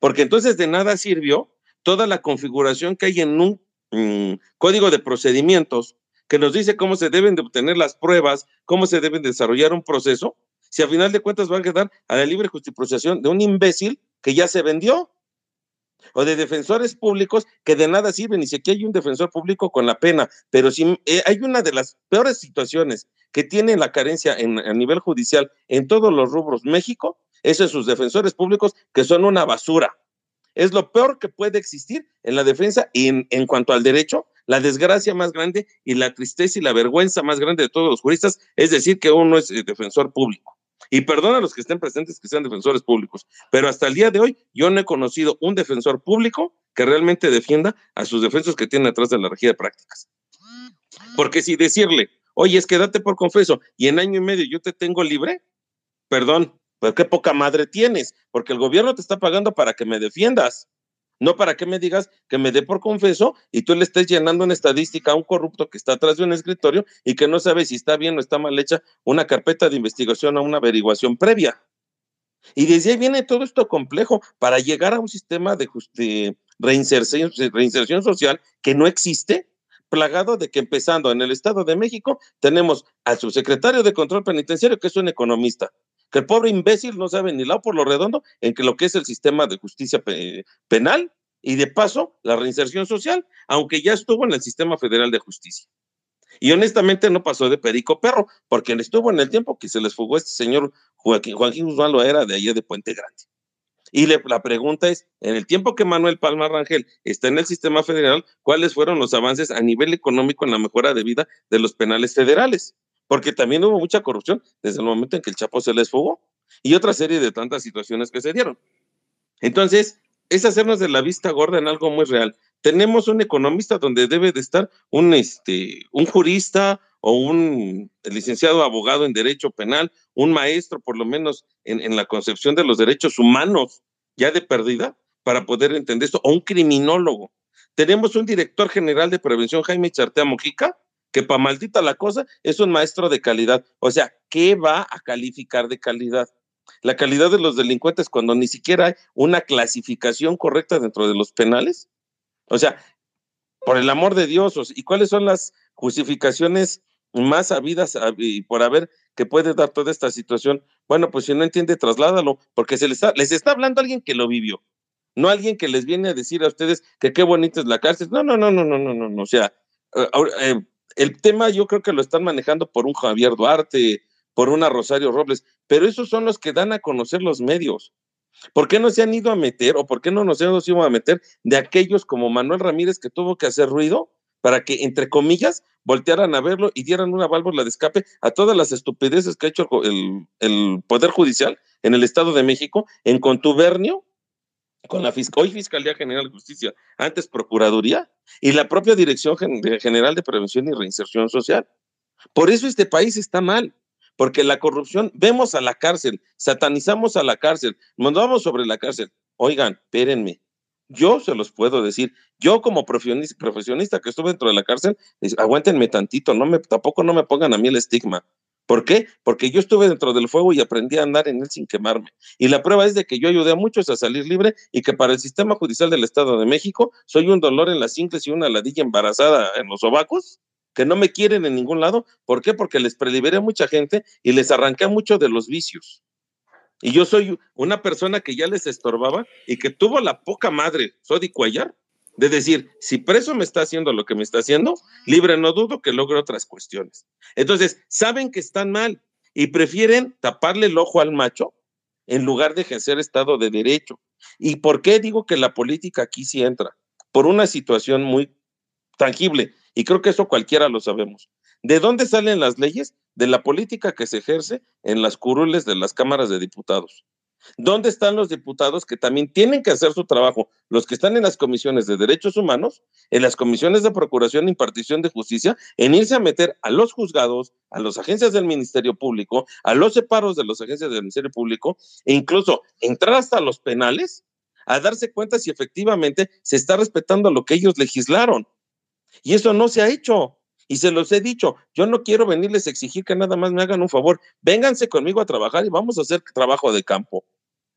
S4: Porque entonces de nada sirvió toda la configuración que hay en un mm, código de procedimientos que nos dice cómo se deben de obtener las pruebas, cómo se deben desarrollar un proceso, si a final de cuentas va a quedar a la libre justificación de un imbécil que ya se vendió? O de defensores públicos que de nada sirven, y si aquí hay un defensor público con la pena, pero si eh, hay una de las peores situaciones que tiene la carencia en, a nivel judicial en todos los rubros México, es en sus defensores públicos que son una basura. Es lo peor que puede existir en la defensa y en, en cuanto al derecho, la desgracia más grande y la tristeza y la vergüenza más grande de todos los juristas es decir que uno es eh, defensor público. Y perdona a los que estén presentes que sean defensores públicos, pero hasta el día de hoy yo no he conocido un defensor público que realmente defienda a sus defensores que tienen atrás de la regida de prácticas. Porque si decirle, oye, es que date por confeso y en año y medio yo te tengo libre, perdón, pero qué poca madre tienes, porque el gobierno te está pagando para que me defiendas. No para que me digas que me dé por confeso y tú le estés llenando una estadística a un corrupto que está atrás de un escritorio y que no sabe si está bien o está mal hecha una carpeta de investigación o una averiguación previa. Y desde ahí viene todo esto complejo para llegar a un sistema de, de reinserción, reinserción social que no existe, plagado de que empezando en el Estado de México tenemos al subsecretario de Control Penitenciario, que es un economista, que el pobre imbécil no sabe ni lado por lo redondo en que lo que es el sistema de justicia penal y de paso la reinserción social, aunque ya estuvo en el sistema federal de justicia. Y honestamente no pasó de perico perro, porque estuvo en el tiempo que se les fugó este señor Joaquín, Joaquín Guzmán lo era de allá de Puente Grande. Y la pregunta es, en el tiempo que Manuel Palma Rangel está en el sistema federal, ¿cuáles fueron los avances a nivel económico en la mejora de vida de los penales federales? Porque también hubo mucha corrupción desde el momento en que el Chapo se les fugó y otra serie de tantas situaciones que se dieron. Entonces, es hacernos de la vista gorda en algo muy real. Tenemos un economista donde debe de estar un, este, un jurista o un licenciado abogado en derecho penal, un maestro por lo menos en, en la concepción de los derechos humanos, ya de perdida, para poder entender esto, o un criminólogo. Tenemos un director general de prevención, Jaime Chartea Mojica, que para maldita la cosa es un maestro de calidad. O sea, ¿qué va a calificar de calidad? La calidad de los delincuentes cuando ni siquiera hay una clasificación correcta dentro de los penales. O sea, por el amor de Dios, ¿y cuáles son las justificaciones más habidas y por haber que puede dar toda esta situación? Bueno, pues si no entiende, trasládalo, porque se les está, les está hablando alguien que lo vivió, no alguien que les viene a decir a ustedes que qué bonita es la cárcel. No, no, no, no, no, no, no, o sea, eh, eh, el tema yo creo que lo están manejando por un Javier Duarte, por una Rosario Robles, pero esos son los que dan a conocer los medios. ¿Por qué no se han ido a meter o por qué no nos hemos ido a meter de aquellos como Manuel Ramírez que tuvo que hacer ruido para que, entre comillas, voltearan a verlo y dieran una válvula de escape a todas las estupideces que ha hecho el, el Poder Judicial en el Estado de México en contubernio con la hoy Fiscalía General de Justicia, antes Procuraduría, y la propia Dirección General de Prevención y Reinserción Social. Por eso este país está mal, porque la corrupción, vemos a la cárcel, satanizamos a la cárcel, mandamos sobre la cárcel. Oigan, espérenme, yo se los puedo decir, yo como profesionista que estuve dentro de la cárcel, aguántenme tantito, no me, tampoco no me pongan a mí el estigma. ¿Por qué? Porque yo estuve dentro del fuego y aprendí a andar en él sin quemarme. Y la prueba es de que yo ayudé a muchos a salir libre y que para el sistema judicial del Estado de México soy un dolor en las ingles y una ladilla embarazada en los sobacos que no me quieren en ningún lado. ¿Por qué? Porque les preliberé a mucha gente y les arranqué mucho de los vicios. Y yo soy una persona que ya les estorbaba y que tuvo la poca madre, Sodi Cuellar, de decir, si preso me está haciendo lo que me está haciendo, libre no dudo que logre otras cuestiones. Entonces, saben que están mal y prefieren taparle el ojo al macho en lugar de ejercer Estado de Derecho. ¿Y por qué digo que la política aquí sí entra? Por una situación muy tangible, y creo que eso cualquiera lo sabemos. ¿De dónde salen las leyes? De la política que se ejerce en las curules de las cámaras de diputados. ¿Dónde están los diputados que también tienen que hacer su trabajo? Los que están en las comisiones de derechos humanos, en las comisiones de procuración e impartición de justicia, en irse a meter a los juzgados, a las agencias del Ministerio Público, a los separos de las agencias del Ministerio Público, e incluso entrar hasta los penales a darse cuenta si efectivamente se está respetando lo que ellos legislaron. Y eso no se ha hecho. Y se los he dicho, yo no quiero venirles a exigir que nada más me hagan un favor. Vénganse conmigo a trabajar y vamos a hacer trabajo de campo.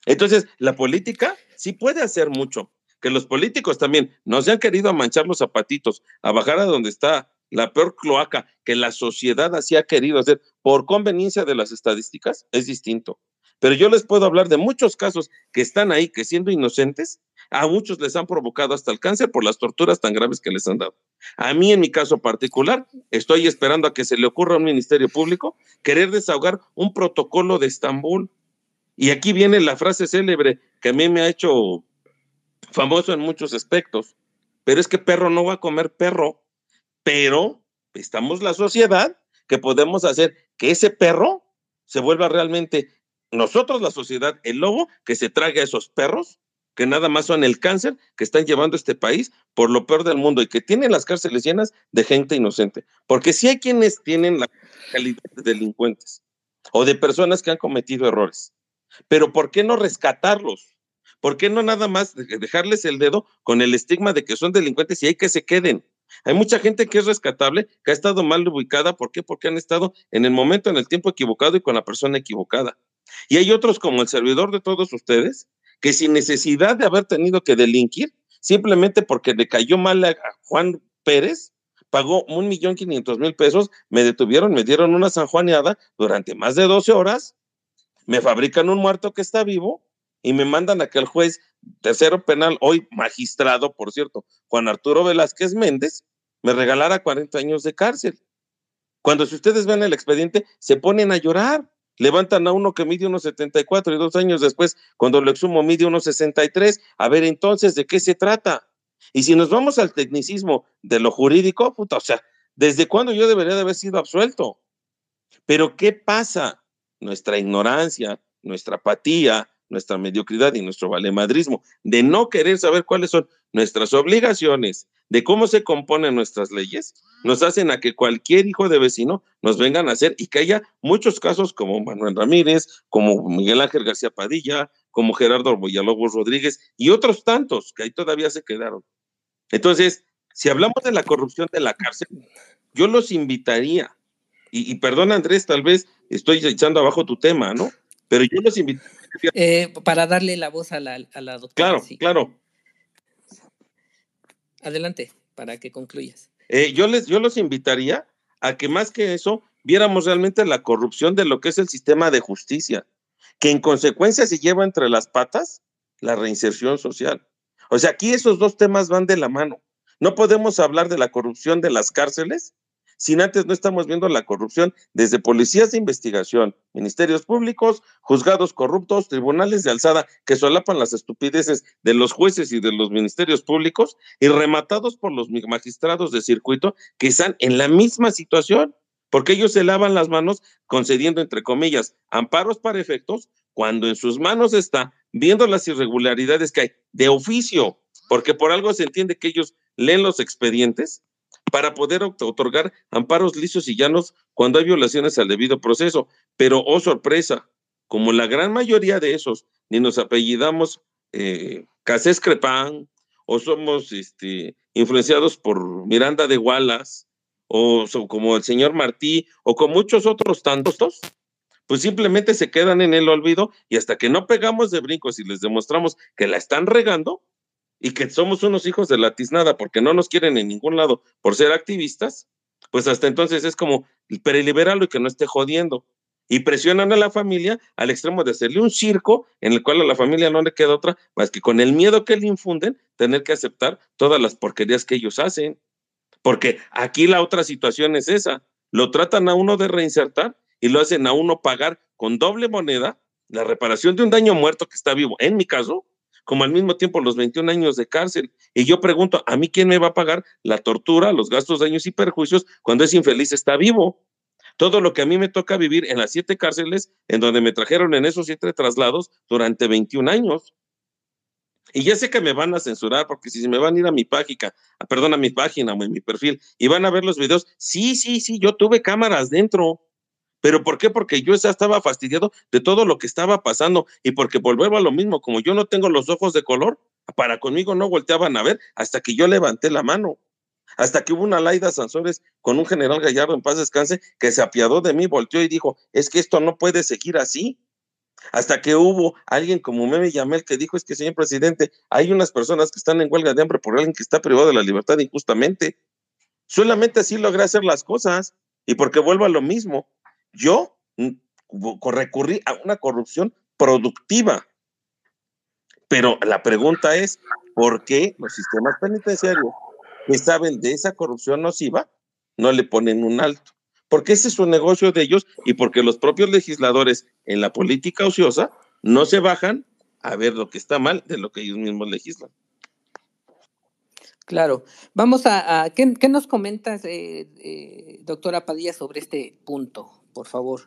S4: Entonces, la política sí puede hacer mucho, que los políticos también no se han querido manchar los zapatitos, a bajar a donde está la peor cloaca que la sociedad así ha querido hacer por conveniencia de las estadísticas, es distinto. Pero yo les puedo hablar de muchos casos que están ahí, que siendo inocentes, a muchos les han provocado hasta el cáncer por las torturas tan graves que les han dado. A mí, en mi caso particular, estoy esperando a que se le ocurra a un ministerio público querer desahogar un protocolo de Estambul. Y aquí viene la frase célebre que a mí me ha hecho famoso en muchos aspectos. Pero es que perro no va a comer perro. Pero estamos la sociedad que podemos hacer que ese perro se vuelva realmente nosotros, la sociedad, el lobo que se trague a esos perros que nada más son el cáncer que están llevando este país por lo peor del mundo y que tienen las cárceles llenas de gente inocente. Porque si hay quienes tienen la calidad de delincuentes o de personas que han cometido errores. Pero ¿por qué no rescatarlos? ¿Por qué no nada más dejarles el dedo con el estigma de que son delincuentes y hay que se queden? Hay mucha gente que es rescatable, que ha estado mal ubicada. ¿Por qué? Porque han estado en el momento, en el tiempo equivocado y con la persona equivocada. Y hay otros como el servidor de todos ustedes, que sin necesidad de haber tenido que delinquir, simplemente porque le cayó mal a Juan Pérez, pagó un millón quinientos mil pesos, me detuvieron, me dieron una sanjuaneada durante más de 12 horas, me fabrican un muerto que está vivo y me mandan a que el juez tercero penal, hoy magistrado, por cierto, Juan Arturo Velázquez Méndez, me regalara 40 años de cárcel. Cuando si ustedes ven el expediente, se ponen a llorar levantan a uno que mide unos 74 y dos años después, cuando lo exhumo, mide unos 63. A ver, entonces, ¿de qué se trata? Y si nos vamos al tecnicismo de lo jurídico, puta, o sea, ¿desde cuándo yo debería de haber sido absuelto? Pero ¿qué pasa? Nuestra ignorancia, nuestra apatía, nuestra mediocridad y nuestro valemadrismo de no querer saber cuáles son nuestras obligaciones, de cómo se componen nuestras leyes, nos hacen a que cualquier hijo de vecino nos vengan a hacer y que haya muchos casos como Manuel Ramírez, como Miguel Ángel García Padilla, como Gerardo Villalobos Rodríguez y otros tantos que ahí todavía se quedaron. Entonces, si hablamos de la corrupción de la cárcel, yo los invitaría, y, perdón Andrés, tal vez estoy echando abajo tu tema, ¿no? Pero yo los invitaría.
S2: Eh, para darle la voz a la, a la doctora.
S4: Claro, claro.
S2: Adelante, para que concluyas.
S4: Eh, yo, les, yo los invitaría a que más que eso viéramos realmente la corrupción de lo que es el sistema de justicia, que en consecuencia se lleva entre las patas la reinserción social. O sea, aquí esos dos temas van de la mano. No podemos hablar de la corrupción de las cárceles sin antes no estamos viendo la corrupción desde policías de investigación, ministerios públicos, juzgados corruptos, tribunales de alzada que solapan las estupideces de los jueces y de los ministerios públicos y rematados por los magistrados de circuito que están en la misma situación, porque ellos se lavan las manos concediendo, entre comillas, amparos para efectos, cuando en sus manos está viendo las irregularidades que hay de oficio, porque por algo se entiende que ellos leen los expedientes para poder otorgar amparos lisos y llanos cuando hay violaciones al debido proceso. Pero, oh sorpresa, como la gran mayoría de esos ni nos apellidamos eh, Casés Crepán, o somos este, influenciados por Miranda de Wallace, o como el señor Martí, o con muchos otros tantos, pues simplemente se quedan en el olvido y hasta que no pegamos de brincos y les demostramos que la están regando, y que somos unos hijos de la tiznada porque no nos quieren en ningún lado por ser activistas, pues hasta entonces es como perelibéralo y que no esté jodiendo. Y presionan a la familia al extremo de hacerle un circo en el cual a la familia no le queda otra más que con el miedo que le infunden tener que aceptar todas las porquerías que ellos hacen. Porque aquí la otra situación es esa. Lo tratan a uno de reinsertar y lo hacen a uno pagar con doble moneda la reparación de un daño muerto que está vivo. En mi caso, como al mismo tiempo los 21 años de cárcel. Y yo pregunto, ¿a mí quién me va a pagar la tortura, los gastos, daños y perjuicios cuando ese infeliz está vivo? Todo lo que a mí me toca vivir en las siete cárceles en donde me trajeron en esos siete traslados durante 21 años. Y ya sé que me van a censurar porque si me van a ir a mi página, perdón, a mi página o en mi perfil y van a ver los videos, sí, sí, sí, yo tuve cámaras dentro. ¿Pero por qué? Porque yo estaba fastidiado de todo lo que estaba pasando y porque volvemos a lo mismo, como yo no tengo los ojos de color, para conmigo no volteaban a ver hasta que yo levanté la mano. Hasta que hubo una Laida Sansores con un general Gallardo en paz descanse que se apiadó de mí, volteó y dijo, es que esto no puede seguir así. Hasta que hubo alguien como Meme Yamel que dijo, es que señor presidente, hay unas personas que están en huelga de hambre por alguien que está privado de la libertad injustamente. Solamente así logré hacer las cosas y porque vuelvo a lo mismo. Yo mm, recurrí a una corrupción productiva. Pero la pregunta es, ¿por qué los sistemas penitenciarios que saben de esa corrupción nociva no le ponen un alto? Porque ese es un negocio de ellos y porque los propios legisladores en la política ociosa no se bajan a ver lo que está mal de lo que ellos mismos legislan.
S2: Claro. Vamos a, ¿qué, nos comentas, eh, eh, doctora Padilla, sobre este punto, por favor?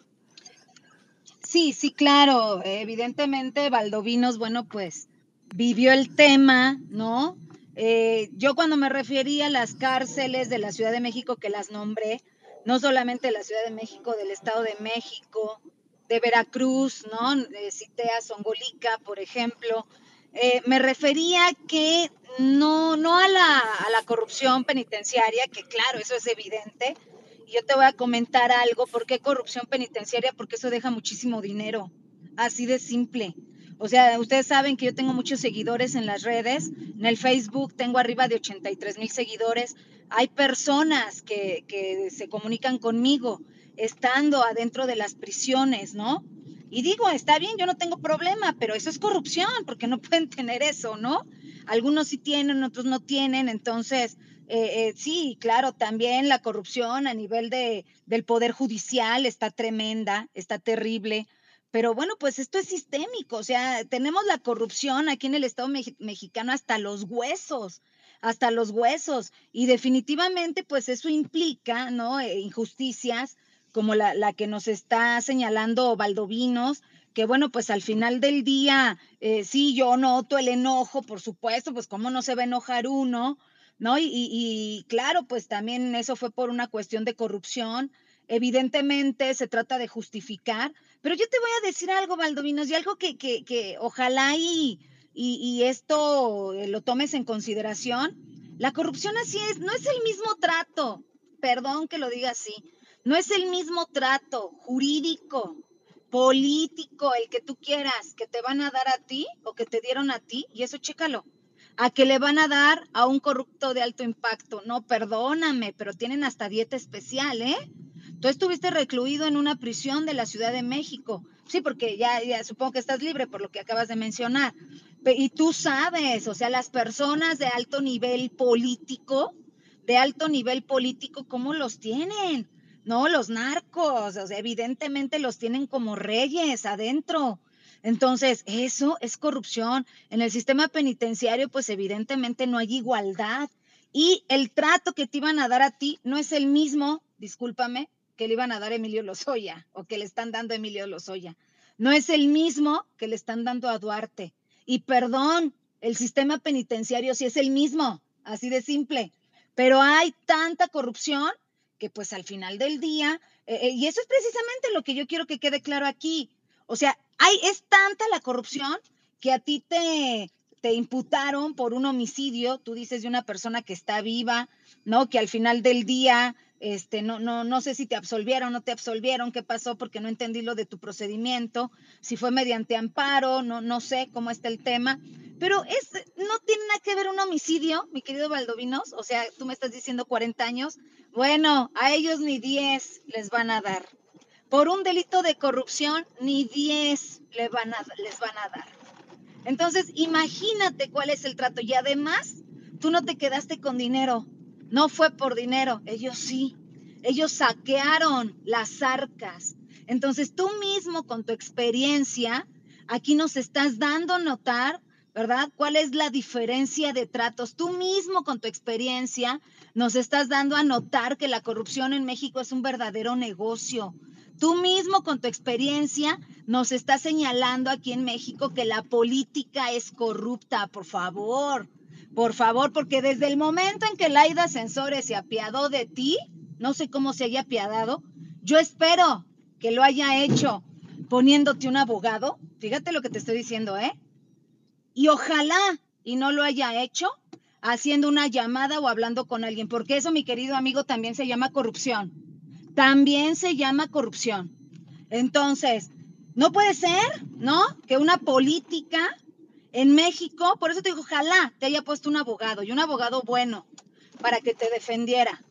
S3: Sí, sí, claro. Evidentemente, Valdovinos, bueno, pues vivió el tema, ¿no? Eh, yo cuando me refería a las cárceles de la Ciudad de México que las nombré, no solamente la Ciudad de México, del Estado de México, de Veracruz, ¿no? cité a Songolica, por ejemplo, eh, me refería que no, no a la, a la corrupción penitenciaria, que claro, eso es evidente. Yo te voy a comentar algo, ¿por qué corrupción penitenciaria? Porque eso deja muchísimo dinero, así de simple. O sea, ustedes saben que yo tengo muchos seguidores en las redes, en el Facebook tengo arriba de 83 mil seguidores. Hay personas que, que se comunican conmigo estando adentro de las prisiones, ¿no? Y digo, está bien, yo no tengo problema, pero eso es corrupción, porque no [laughs] pueden tener eso, ¿no? Algunos sí tienen, otros no tienen, entonces, eh, eh, sí, claro, también la corrupción a nivel de, del Poder Judicial está tremenda, está terrible, pero bueno, pues esto es sistémico, o sea, tenemos la corrupción aquí en el Estado mexicano hasta los huesos, hasta los huesos, y definitivamente, pues eso implica, ¿no? Eh, injusticias como la, la, que nos está señalando Valdovinos, que bueno, pues al final del día, eh, sí, yo noto el enojo, por supuesto, pues cómo no se va a enojar uno, ¿no? Y, y, claro, pues también eso fue por una cuestión de corrupción. Evidentemente se trata de justificar, pero yo te voy a decir algo, Valdovinos, y algo que, que, que ojalá y, y, esto eh, lo tomes en consideración. La corrupción así es, no es el mismo trato, perdón que lo diga así, no es el mismo trato jurídico, político, el que tú quieras, que te van a dar a ti o que te dieron a ti, y eso chécalo, a que le van a dar a un corrupto de alto impacto. No, perdóname, pero tienen hasta dieta especial, ¿eh? Tú estuviste recluido en una prisión de la Ciudad de México. Sí, porque ya, supongo que estás libre por lo que acabas de mencionar. Y tú sabes, o sea, las personas de alto nivel político, de alto nivel político, ¿cómo los tienen? No, los narcos, o sea, evidentemente los tienen como reyes adentro. Entonces, eso es corrupción. En el sistema penitenciario, pues evidentemente no hay igualdad. Y el trato que te iban a dar a ti no es el mismo, discúlpame, que le iban a dar a Emilio Lozoya o que le están dando a Emilio Lozoya. No es el mismo que le están dando a Duarte. Y perdón, el sistema penitenciario sí es el mismo, así de simple. Pero hay tanta corrupción que pues al final del día, eh, eh, y eso es precisamente lo que yo quiero que quede claro aquí, o sea, hay, es tanta la corrupción que a ti te, te imputaron por un homicidio, tú dices de una persona que está viva, ¿no? Que al final del día, este, no, no, no sé si te absolvieron o no te absolvieron, qué pasó, porque no entendí lo de tu procedimiento, si fue mediante amparo, no, no sé cómo está el tema, pero es, no tiene nada que ver un homicidio, mi querido Valdovinos, o sea, tú me estás diciendo 40 años, bueno, a ellos ni 10 les van a dar. Por un delito de corrupción, ni 10 les van a, les van a dar. Entonces, imagínate cuál es el trato. Y además, tú no te quedaste con dinero. No fue por dinero, ellos sí. Ellos saquearon las arcas. Entonces, tú mismo con tu experiencia, aquí nos estás dando a notar ¿verdad? ¿Cuál es la diferencia de tratos? Tú mismo con tu experiencia nos estás dando a notar que la corrupción en México es un verdadero negocio. Tú mismo con tu experiencia nos estás señalando aquí en México que la política es corrupta, por favor. Por favor, porque desde el momento en que Laida Sensores se apiadó de ti, no sé cómo se haya apiadado, yo espero que lo haya hecho poniéndote un abogado. Fíjate lo que te estoy diciendo, ¿eh? Y ojalá y no lo haya hecho haciendo una llamada o hablando con alguien, porque eso, mi querido amigo, también se llama corrupción. También se llama corrupción. Entonces, No puede ser, ¿no? Que una política en México, por eso te digo, ojalá te haya puesto un abogado y un abogado bueno para que te defendiera.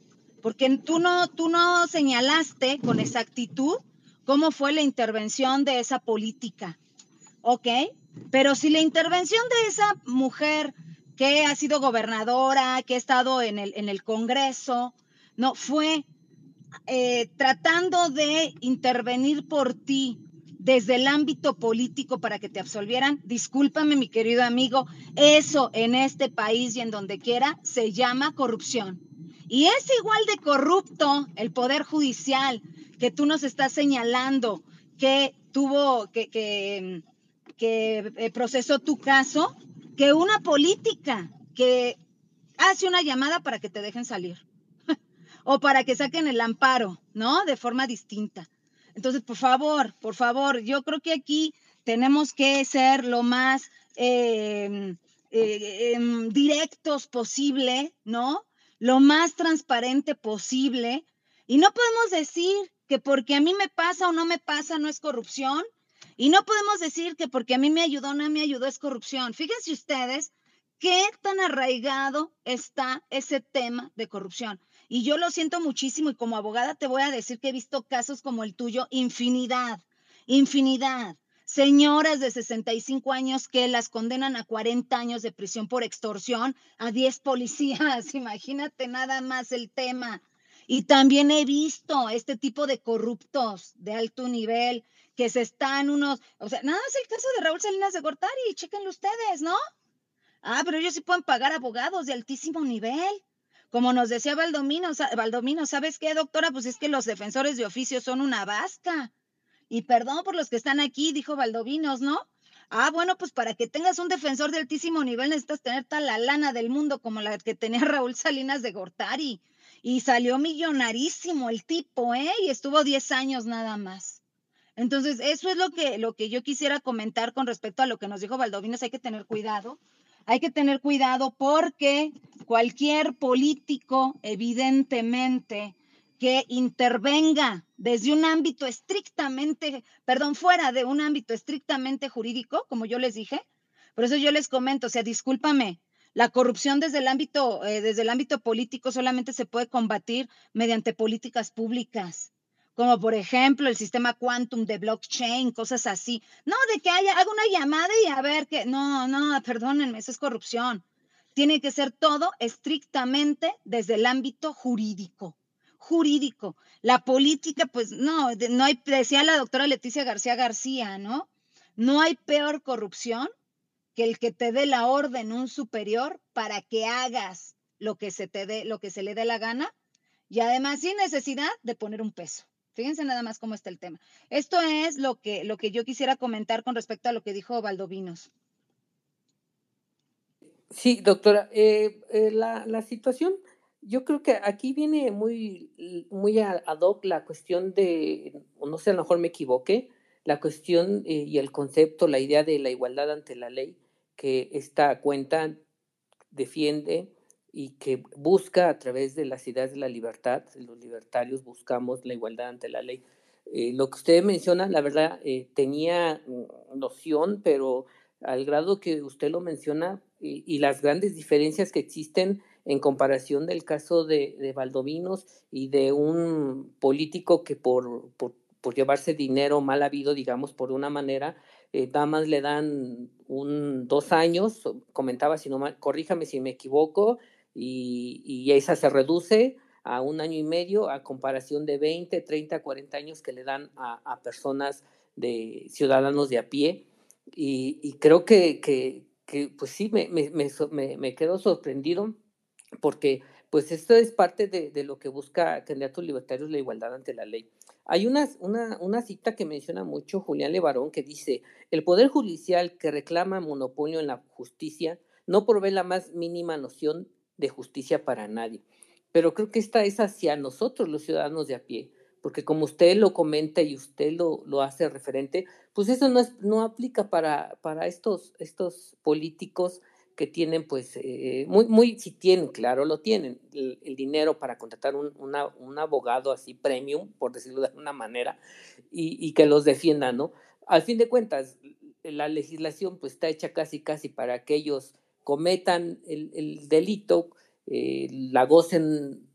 S3: Porque tú no, tú no señalaste con exactitud cómo fue la intervención de esa política. ¿Ok? Pero si la intervención de esa mujer que ha sido gobernadora, que ha estado en el, en el Congreso, no, fue eh, tratando de intervenir por ti desde el ámbito político para que te absolvieran, discúlpame mi querido amigo, eso en este país y en donde quiera se llama corrupción. Y es igual de corrupto el Poder Judicial que tú nos estás señalando que tuvo, que, que, que eh, procesó tu caso, que una política que hace una llamada para que te dejen salir o para que saquen el amparo, ¿no? De forma distinta. Entonces, por favor, por favor, yo creo que aquí tenemos que ser lo más em, eh, em, directos posible, ¿no? Lo más transparente posible. Y no podemos decir que porque a mí me pasa o no me pasa no es corrupción. Y no podemos decir que porque a mí me ayudó o no me ayudó es corrupción. Fíjense ustedes qué tan arraigado está ese tema de corrupción. Y yo lo siento muchísimo y como abogada te voy a decir que he visto casos como el tuyo, infinidad, infinidad. Señoras de 65 años que las condenan a 40 años de prisión por extorsión a 10 policías. [laughs] Imagínate nada más el tema. Y también he visto este tipo de corruptos de alto nivel que se están unos, o sea, nada es el caso de Raúl Salinas de Gortari, chéquenlo ustedes, ¿no? Ah, pero ellos sí pueden pagar abogados de altísimo nivel. Como nos decía Valdomino, Valdomino, ¿sabes qué, doctora? Pues es que los defensores de oficio son una vasca. Y perdón por los que están aquí, dijo Valdovinos, ¿no? Ah, bueno, pues para que tengas un defensor de altísimo nivel necesitas tener tal la lana del mundo como la que tenía [laughs] Raúl Salinas de Gortari. Y salió millonarísimo el tipo, ¿eh? Y estuvo 10 años nada más. Entonces, eso es lo que, lo que yo quisiera comentar con respecto a lo que nos dijo Valdovinos. Hay que tener cuidado hay que tener cuidado porque cualquier político, evidentemente, que intervenga desde un ámbito estrictamente, perdón, fuera de un ámbito estrictamente jurídico, como yo les dije, por eso yo les comento, o sea, discúlpame, la corrupción desde el ámbito, eh, desde el ámbito político solamente se puede combatir mediante políticas públicas como por ejemplo el sistema quantum de blockchain, cosas así. No, de que haya, haga una llamada y a ver que, no, no, perdónenme, eso es corrupción. Tiene que ser todo estrictamente desde el ámbito jurídico. Jurídico. La política, pues no, no hay, decía la doctora Leticia García García, ¿no? No hay peor corrupción que el que te dé la orden un superior para que hagas lo que se te dé, lo que se le dé la gana, y además sin necesidad de poner un peso. Fíjense nada más cómo está el tema. Esto es lo que, lo que yo quisiera comentar con respecto a lo que dijo Valdovinos.
S2: Sí, doctora, eh, eh, la, situación, yo creo que aquí viene muy, muy ad hoc la cuestión de, no sé, a lo mejor me equivoqué, la cuestión eh, y el concepto, la idea de la igualdad ante la ley que esta cuenta defiende y que busca a través de las ideas de la libertad, los libertarios buscamos la igualdad ante la ley. Eh, lo que usted menciona, la verdad, eh, tenía mm, noción, pero al grado que usted lo menciona y, las grandes diferencias que existen en comparación del caso de, de Valdovinos y de un político que por, por, por, llevarse dinero mal habido, digamos, por una manera, eh, nada más le dan un dos años, comentaba, si no corríjame si me equivoco, y, esa se reduce a un año y medio a comparación de 20, 30, 40 años que le dan a, personas de ciudadanos de a pie. Y, creo que, que, pues sí, me, me, me, me, quedo sorprendido porque pues esto es parte de, de, lo que busca Candidatos Libertarios, la igualdad ante la ley. Hay una, una, una cita que menciona mucho Julián Levarón que dice, el Poder Judicial que reclama monopolio en la justicia no provee la más mínima noción de justicia para nadie. Pero creo que esta es hacia nosotros, los ciudadanos de a pie, porque como usted lo comenta y usted lo, lo hace referente, pues eso no, es, no aplica para, para estos, estos políticos que tienen, pues, eh, muy, muy, si tienen, claro, lo tienen, el, dinero para contratar un, un, abogado así premium, por decirlo de alguna manera, y, y que los defienda, ¿no? al fin de cuentas, la legislación pues está hecha casi casi para que ellos cometan el, delito, eh, la gocen,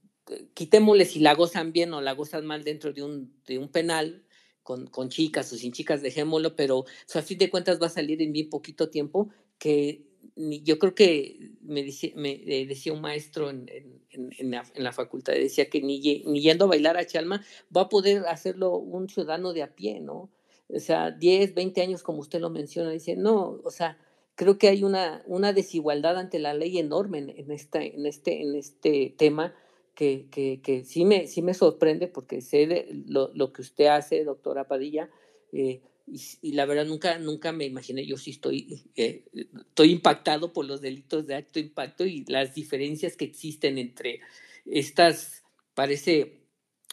S2: quitémosle si la gozan bien o la gozan mal dentro de un, de un penal, con, con, chicas o sin chicas, dejémoslo, pero a fin de cuentas va a salir en bien poquito tiempo que yo creo que me, decía, me eh, decía un maestro en, en, la, facultad, decía que ni, ni, yendo a bailar a Chalma va a poder hacerlo un ciudadano de a pie, ¿no? O sea, 10, 20 años como usted lo menciona, dice, no, o sea, creo que hay una, una desigualdad ante la ley enorme en, esta, en, este, en este tema que, que, que sí, me, sí me sorprende porque sé lo, lo, que usted hace, doctora Padilla, eh, y, la verdad nunca, nunca me imaginé, yo sí estoy, eh, estoy impactado por los delitos de alto impacto y las diferencias que existen entre estas, parece,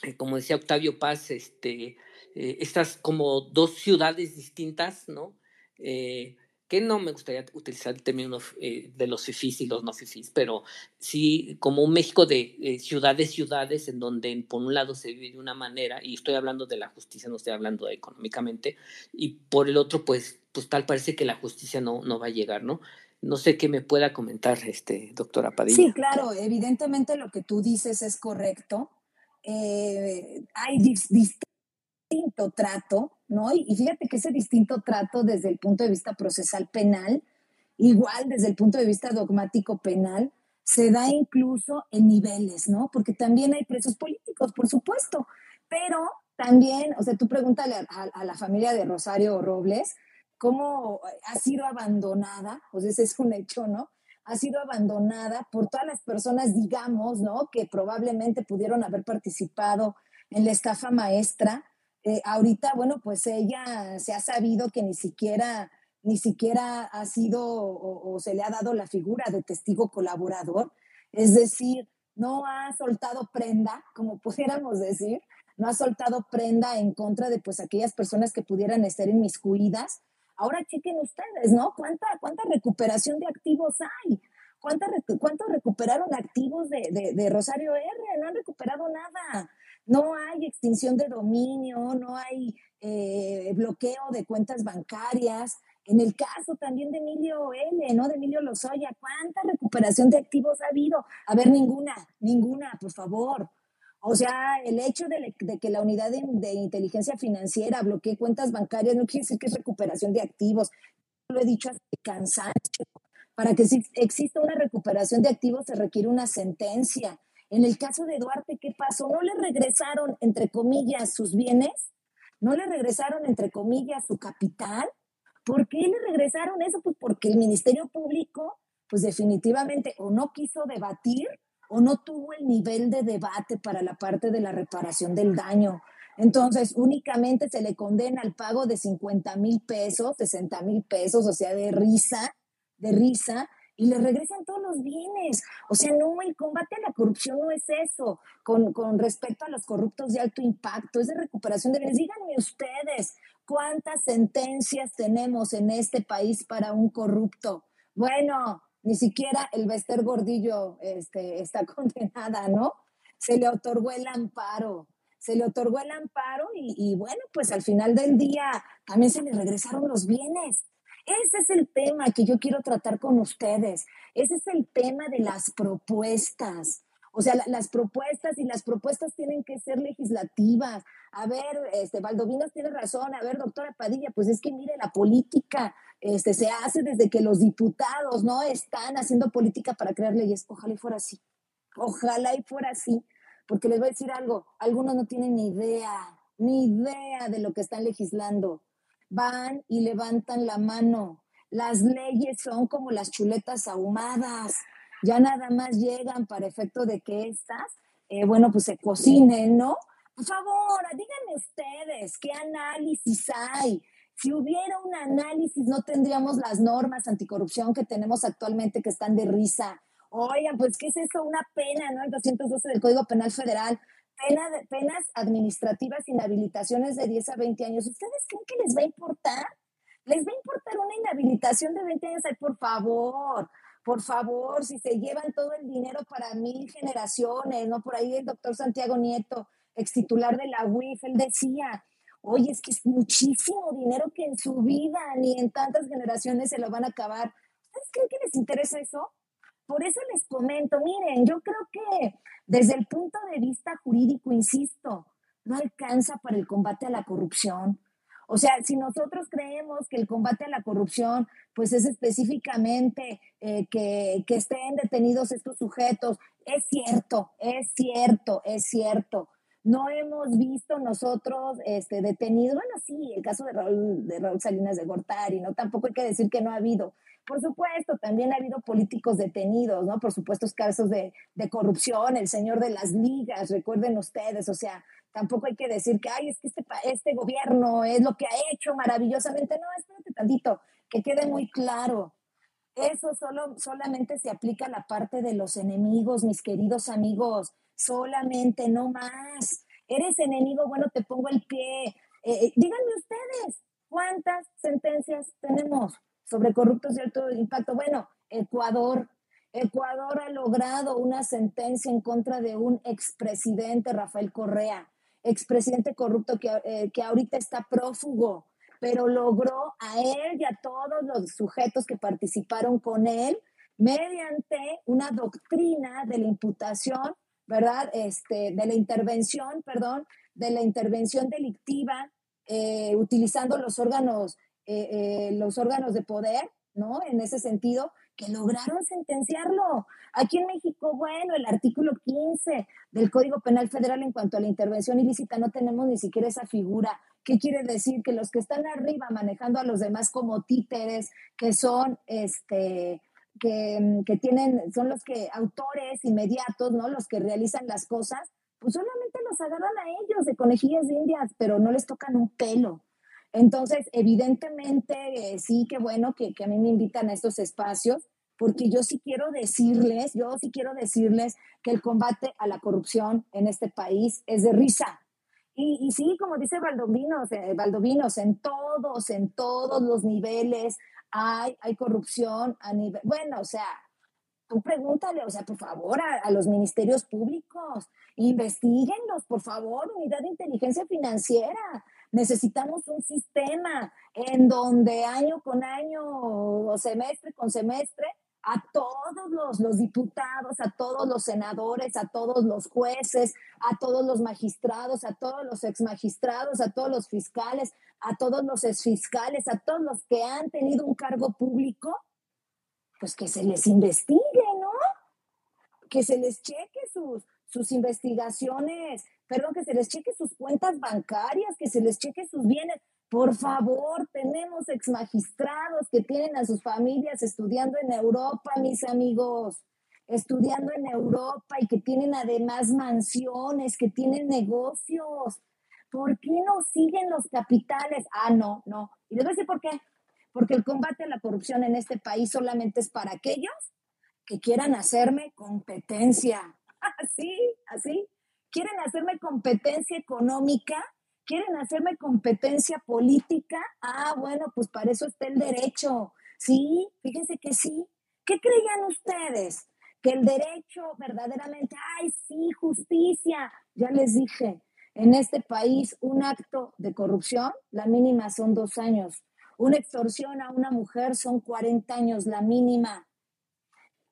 S2: eh, como decía Octavio Paz, este, estas como dos ciudades distintas, ¿no? Que no me gustaría utilizar el término eh, de los fifís y los no fifís, pero sí como un México de eh, ciudades, ciudades, en donde por un lado se vive de una manera, y estoy hablando de la justicia, no estoy hablando de económicamente, y por el otro, pues, pues tal parece que la justicia no, no va a llegar, ¿no? No sé qué me pueda comentar, este, doctora Padilla.
S5: Sí, claro, evidentemente lo que tú dices es correcto. Eh, hay distinto trato, ¿no? Y, fíjate que ese distinto trato desde el punto de vista procesal penal, igual desde el punto de vista dogmático penal, se da incluso en niveles, ¿no? Porque también hay presos políticos, por supuesto, pero también, o sea, tú pregúntale a, la familia de Rosario Robles cómo ha sido abandonada, pues ese es un hecho, ¿no? Ha sido abandonada por todas las personas, digamos, ¿no? Que probablemente pudieron haber participado en la estafa maestra, eh, ahorita, bueno, pues ella se ha sabido que ni siquiera, ni siquiera ha sido o, se le ha dado la figura de testigo colaborador, es decir, no ha soltado prenda, como [laughs] pudiéramos decir, no ha soltado prenda en contra de pues aquellas personas que pudieran estar inmiscuidas. Ahora chequen ustedes, ¿no? ¿Cuánta, cuánta recuperación de activos hay? ¿Cuánto, cuánto recuperaron activos de, de, de Rosario R? No han recuperado nada no hay extinción de dominio, no hay eh, bloqueo de cuentas bancarias. En el caso también de Emilio L., ¿no? De Emilio Lozoya, ¿cuánta recuperación de activos ha habido? A ver, ninguna, ninguna, por favor. O sea, el hecho de, que la unidad de, inteligencia financiera bloquee cuentas bancarias no quiere decir que es recuperación de activos. Lo he dicho hasta cansancio. Para que exista una recuperación de activos se requiere una sentencia en el caso de Duarte, ¿qué pasó? ¿No le regresaron, entre comillas, sus bienes? ¿No le regresaron, entre comillas, su capital? ¿Por qué le regresaron eso? Pues porque el Ministerio Público, pues definitivamente o no quiso debatir o no tuvo el nivel de debate para la parte de la reparación del daño. Entonces, únicamente se le condena al pago de 50 mil pesos, 60 mil pesos, o sea, de risa, de risa, y le regresan todos los bienes. O sea, no, el combate a la corrupción no es eso, con, con respecto a los corruptos de alto impacto, es de recuperación de bienes. Díganme ustedes, ¿cuántas sentencias tenemos en este país para un corrupto? Bueno, ni siquiera el Bester Gordillo este, está [laughs] condenada, ¿no? Se le otorgó el amparo, se le otorgó el amparo y, y bueno, pues al final del día también se le regresaron los bienes. Ese es el tema que yo quiero tratar con ustedes. Ese es el tema de las propuestas. O sea, las propuestas y las propuestas tienen que ser legislativas. A ver, este, Valdovinos tiene razón. A ver, doctora Padilla, pues es que mire, la política este, se hace desde que los diputados no están haciendo política para crear leyes. Ojalá y fuera así. Ojalá y fuera así. Porque les voy a decir algo, algunos no tienen ni idea, ni idea de lo que están legislando van y levantan la mano. Las leyes son como las chuletas ahumadas, ya nada más llegan para efecto de que estas, eh, bueno, pues se cocinen, ¿no? Por favor, díganme ustedes, ¿qué análisis hay? Si hubiera un análisis, no tendríamos las normas anticorrupción que tenemos actualmente que están de risa. Oigan, pues, ¿qué es eso? Una pena, ¿no? El 212 del Código Penal Federal penas administrativas, inhabilitaciones de 10 a 20 años. ¿Ustedes creen que les va a importar? ¿Les va a importar una inhabilitación de 20 años? Ay, por favor, por favor, si se llevan todo el dinero para mil generaciones, ¿no? Por ahí el doctor Santiago Nieto, ex titular de la UIF, él decía, Oye, es que es muchísimo dinero que en su vida ni en tantas generaciones se lo van a acabar. ¿Ustedes creen que les interesa eso? Por eso les comento, miren, yo creo que desde el punto de vista jurídico, insisto, no alcanza para el combate a la corrupción. O sea, si nosotros creemos que el combate a la corrupción, pues es específicamente eh, que, que estén detenidos estos sujetos, es cierto, es cierto, es cierto. No hemos visto nosotros este, detenidos, bueno, sí, el caso de Raúl, de Raúl Salinas de Gortari, ¿no? Tampoco hay que decir que no ha habido. Por supuesto, también ha habido políticos detenidos, ¿no? Por supuesto, casos de, de corrupción, el señor de las ligas, recuerden ustedes, o sea, tampoco hay que decir que, ay, es que este, este gobierno es lo que ha hecho maravillosamente. No, espérate tantito, que quede muy claro. Eso solo, solamente se aplica a la parte de los enemigos, mis queridos amigos. Solamente, no más. Eres enemigo, bueno, te pongo el pie. Eh, eh, díganme ustedes, ¿cuántas sentencias tenemos sobre corruptos de alto impacto? Bueno, Ecuador, Ecuador ha logrado una sentencia en contra de un expresidente, Rafael Correa expresidente corrupto que, eh, que ahorita está prófugo, pero logró a él y a todos los sujetos que participaron con él mediante una doctrina de la imputación, ¿verdad? Este, de la intervención, perdón, de la intervención delictiva, eh, utilizando los órganos, eh, los órganos de poder, ¿no? En ese sentido, que lograron sentenciarlo. Aquí en México, bueno, el artículo 15 del Código Penal Federal en cuanto a la intervención ilícita no tenemos ni siquiera esa figura. ¿Qué quiere decir? Que los que están arriba manejando a los demás como títeres, que son este que, que tienen, son los que autores inmediatos, ¿no? Los que realizan las cosas, pues solamente los agarran a ellos de conejillas de indias, pero no les tocan un pelo. Entonces, evidentemente, eh, sí, que bueno que, que, a mí me invitan a estos espacios, porque yo sí quiero decirles, yo sí quiero decirles que el combate a la corrupción en este país es de risa. Y, y sí, como dice Valdovinos, eh, Valdovinos, en todos, en todos los niveles hay, hay corrupción a nivel, bueno, o sea, tú pregúntale, o sea, por favor, a, a, los ministerios públicos, investiguenlos, por favor, unidad de inteligencia financiera, Necesitamos un sistema en donde año con año o semestre con semestre a todos los, los, diputados, a todos los senadores, a todos los jueces, a todos los magistrados, a todos los exmagistrados, a todos los fiscales, a todos los exfiscales, a todos los que han tenido un cargo público, pues que se les investigue, ¿no? Que se les cheque sus, sus investigaciones, perdón, que se les cheque sus cuentas bancarias, que se les cheque sus bienes. Por favor, tenemos ex magistrados que tienen a sus familias estudiando en Europa, mis amigos, estudiando en Europa y que tienen además mansiones, que tienen negocios. ¿Por qué no siguen los capitales? Ah, no, no. Y les voy a decir por qué. Porque el combate a la corrupción en este país solamente es para aquellos que quieran hacerme competencia. [laughs] Así, así. ¿Quieren hacerme competencia económica? ¿Quieren hacerme competencia política? Ah, bueno, pues para eso está el derecho. Sí, fíjense que sí. ¿Qué creían ustedes? Que el derecho verdaderamente, ay, sí, justicia. Ya les dije, en este país un acto de corrupción, la mínima son dos años. Una extorsión a una mujer son 40 años, la mínima.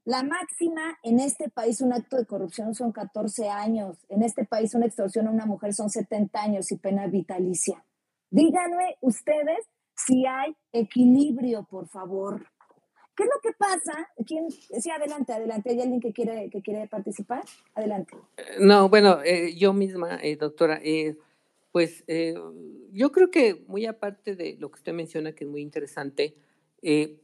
S5: La máxima en este país, un acto de corrupción son 14 años. En este país, una extorsión a una mujer son 70 años y pena vitalicia. Díganme ustedes si hay equilibrio, por favor. ¿Qué es lo que pasa? ¿Quién? Sí, adelante, adelante. ¿Hay alguien que quiere, que quiere participar? Adelante.
S2: No, bueno, eh, yo misma, eh, doctora, eh, pues eh, yo creo que muy aparte de lo que usted menciona, que es muy interesante, eh,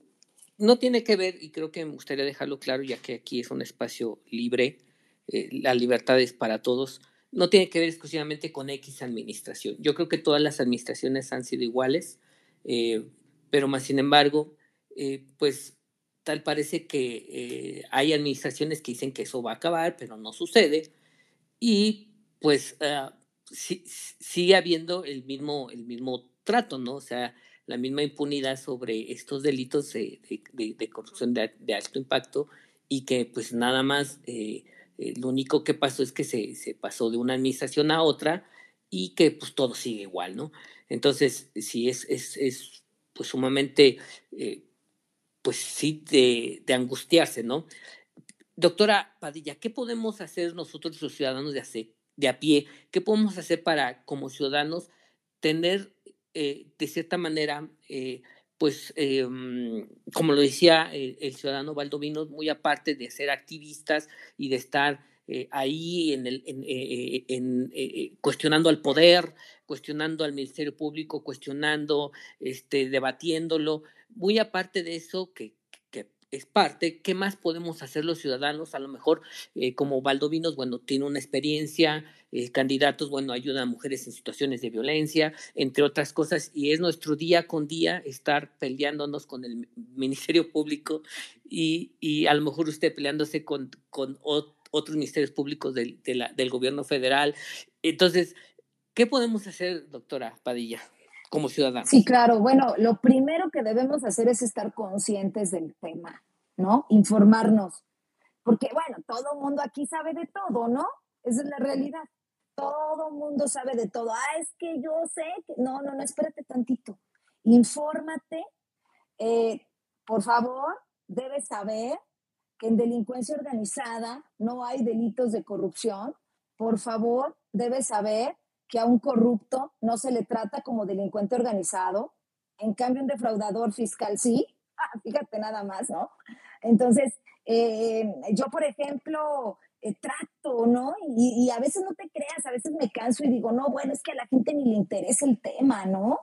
S2: no tiene que ver, y creo que me gustaría dejarlo claro, ya que aquí es un espacio libre, eh, la libertad es para todos, no tiene que ver exclusivamente con X administración. Yo creo que todas las administraciones han sido iguales, eh, pero más sin embargo, eh, pues tal parece que hay administraciones que dicen que eso va a acabar, pero no sucede, y pues uh, sigue habiendo el mismo, el mismo trato, ¿no? O sea, la misma impunidad sobre estos delitos de, de, de corrupción de, alto impacto y que pues nada más eh, eh, lo único que pasó es que se, se, pasó de una administración a otra y que pues todo sigue igual, ¿no? Entonces, sí es, es, es pues sumamente, eh, pues sí, de, de, angustiarse, ¿no? Doctora Padilla, ¿qué podemos hacer nosotros los ciudadanos de, hacer, de a pie? ¿Qué podemos hacer para, como ciudadanos, tener eh, de cierta manera, eh, pues, eh, como lo decía el, ciudadano Valdovino, muy aparte de ser activistas y de estar ahí en el, en, cuestionando al poder, cuestionando al Ministerio Público, cuestionando, este, debatiéndolo, muy aparte de eso, que, es parte, ¿qué más podemos hacer los ciudadanos? A lo mejor eh, como Valdovinos, bueno, tiene una experiencia, eh, candidatos, bueno, ayudan a mujeres en situaciones de violencia, entre otras cosas, y es nuestro día con día estar peleándonos con el Ministerio Público y, y a lo mejor usted peleándose con, con otros ministerios públicos del, del gobierno federal. Entonces, ¿qué podemos hacer, doctora Padilla? Como ciudadanos.
S5: Sí, claro. Bueno, lo primero que debemos hacer es estar conscientes del tema, ¿no? Informarnos. Porque, bueno, todo el mundo aquí sabe de todo, ¿no? Esa es la realidad. Todo mundo sabe de todo. Ah, es que yo sé que... No, no, no, espérate tantito. Infórmate. Eh, por favor, debes saber que en delincuencia organizada no hay delitos de corrupción. Por favor, debes saber que a un corrupto no se le trata como delincuente organizado, en cambio un defraudador fiscal sí, [laughs] ah, fíjate nada más, ¿no? Entonces, eh, yo, por ejemplo, eh, trato, ¿no? Y, a veces no te creas, a veces me canso y digo, no, bueno, es que a la gente ni le interesa el tema, ¿no?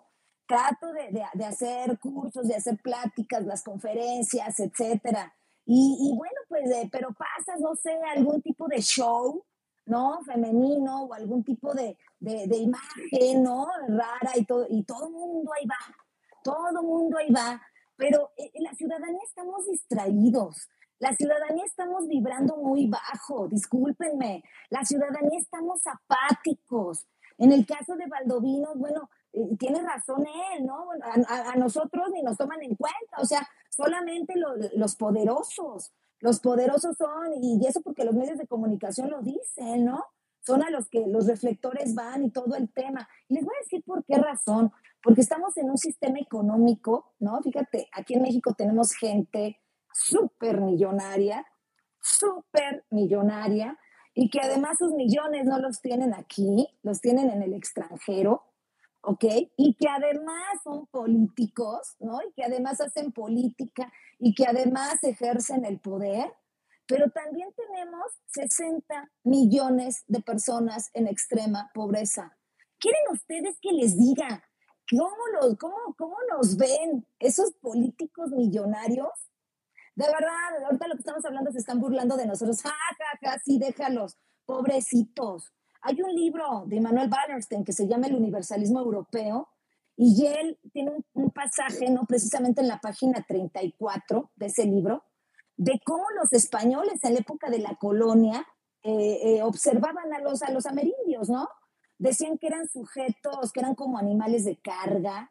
S5: Trato de, hacer cursos, de hacer pláticas, las conferencias, etcétera. Y, bueno, pues, eh, pero pasas, no sé, algún tipo de show, ¿no? Femenino o algún tipo de, de, imagen, ¿no? Rara y todo, y todo el mundo ahí va, todo el mundo ahí va, pero en eh, la ciudadanía estamos distraídos, la ciudadanía estamos vibrando muy bajo, discúlpenme, la ciudadanía estamos apáticos. En el caso de Valdovinos, bueno, eh, tiene razón él, ¿no? A, nosotros ni nos toman en cuenta, o sea, solamente los poderosos, los poderosos son, y eso porque los medios de comunicación lo dicen, ¿no? Son a los que los reflectores van y todo el tema. Y les voy a decir por qué razón. Porque estamos en un sistema económico, ¿no? Fíjate, aquí en México tenemos gente súper millonaria, súper millonaria, y que además sus millones no los tienen aquí, los tienen en el extranjero, ¿ok? Y que además son políticos, ¿no? Y que además hacen política y que además ejercen el poder, pero también tenemos 60 millones de personas en extrema pobreza. ¿Quieren ustedes que les diga cómo, los, cómo, cómo nos ven esos políticos millonarios? De verdad, ahorita lo que estamos hablando se están burlando de nosotros. Ja, ja, ja, sí, déjalos, pobrecitos. Hay un libro de Manuel Wallerstein que se llama El Universalismo Europeo y él tiene un, pasaje, ¿no? Precisamente en la página 34 de ese libro, de cómo los españoles en la época de la colonia eh, eh, observaban a los, a los amerindios, ¿no? Decían que eran sujetos, que eran como animales de carga,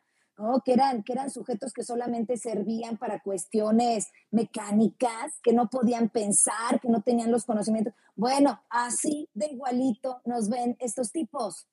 S5: que, eran, que eran sujetos que solamente servían para cuestiones mecánicas, que no podían pensar, que no tenían los conocimientos. Bueno, así de igualito nos ven estos tipos.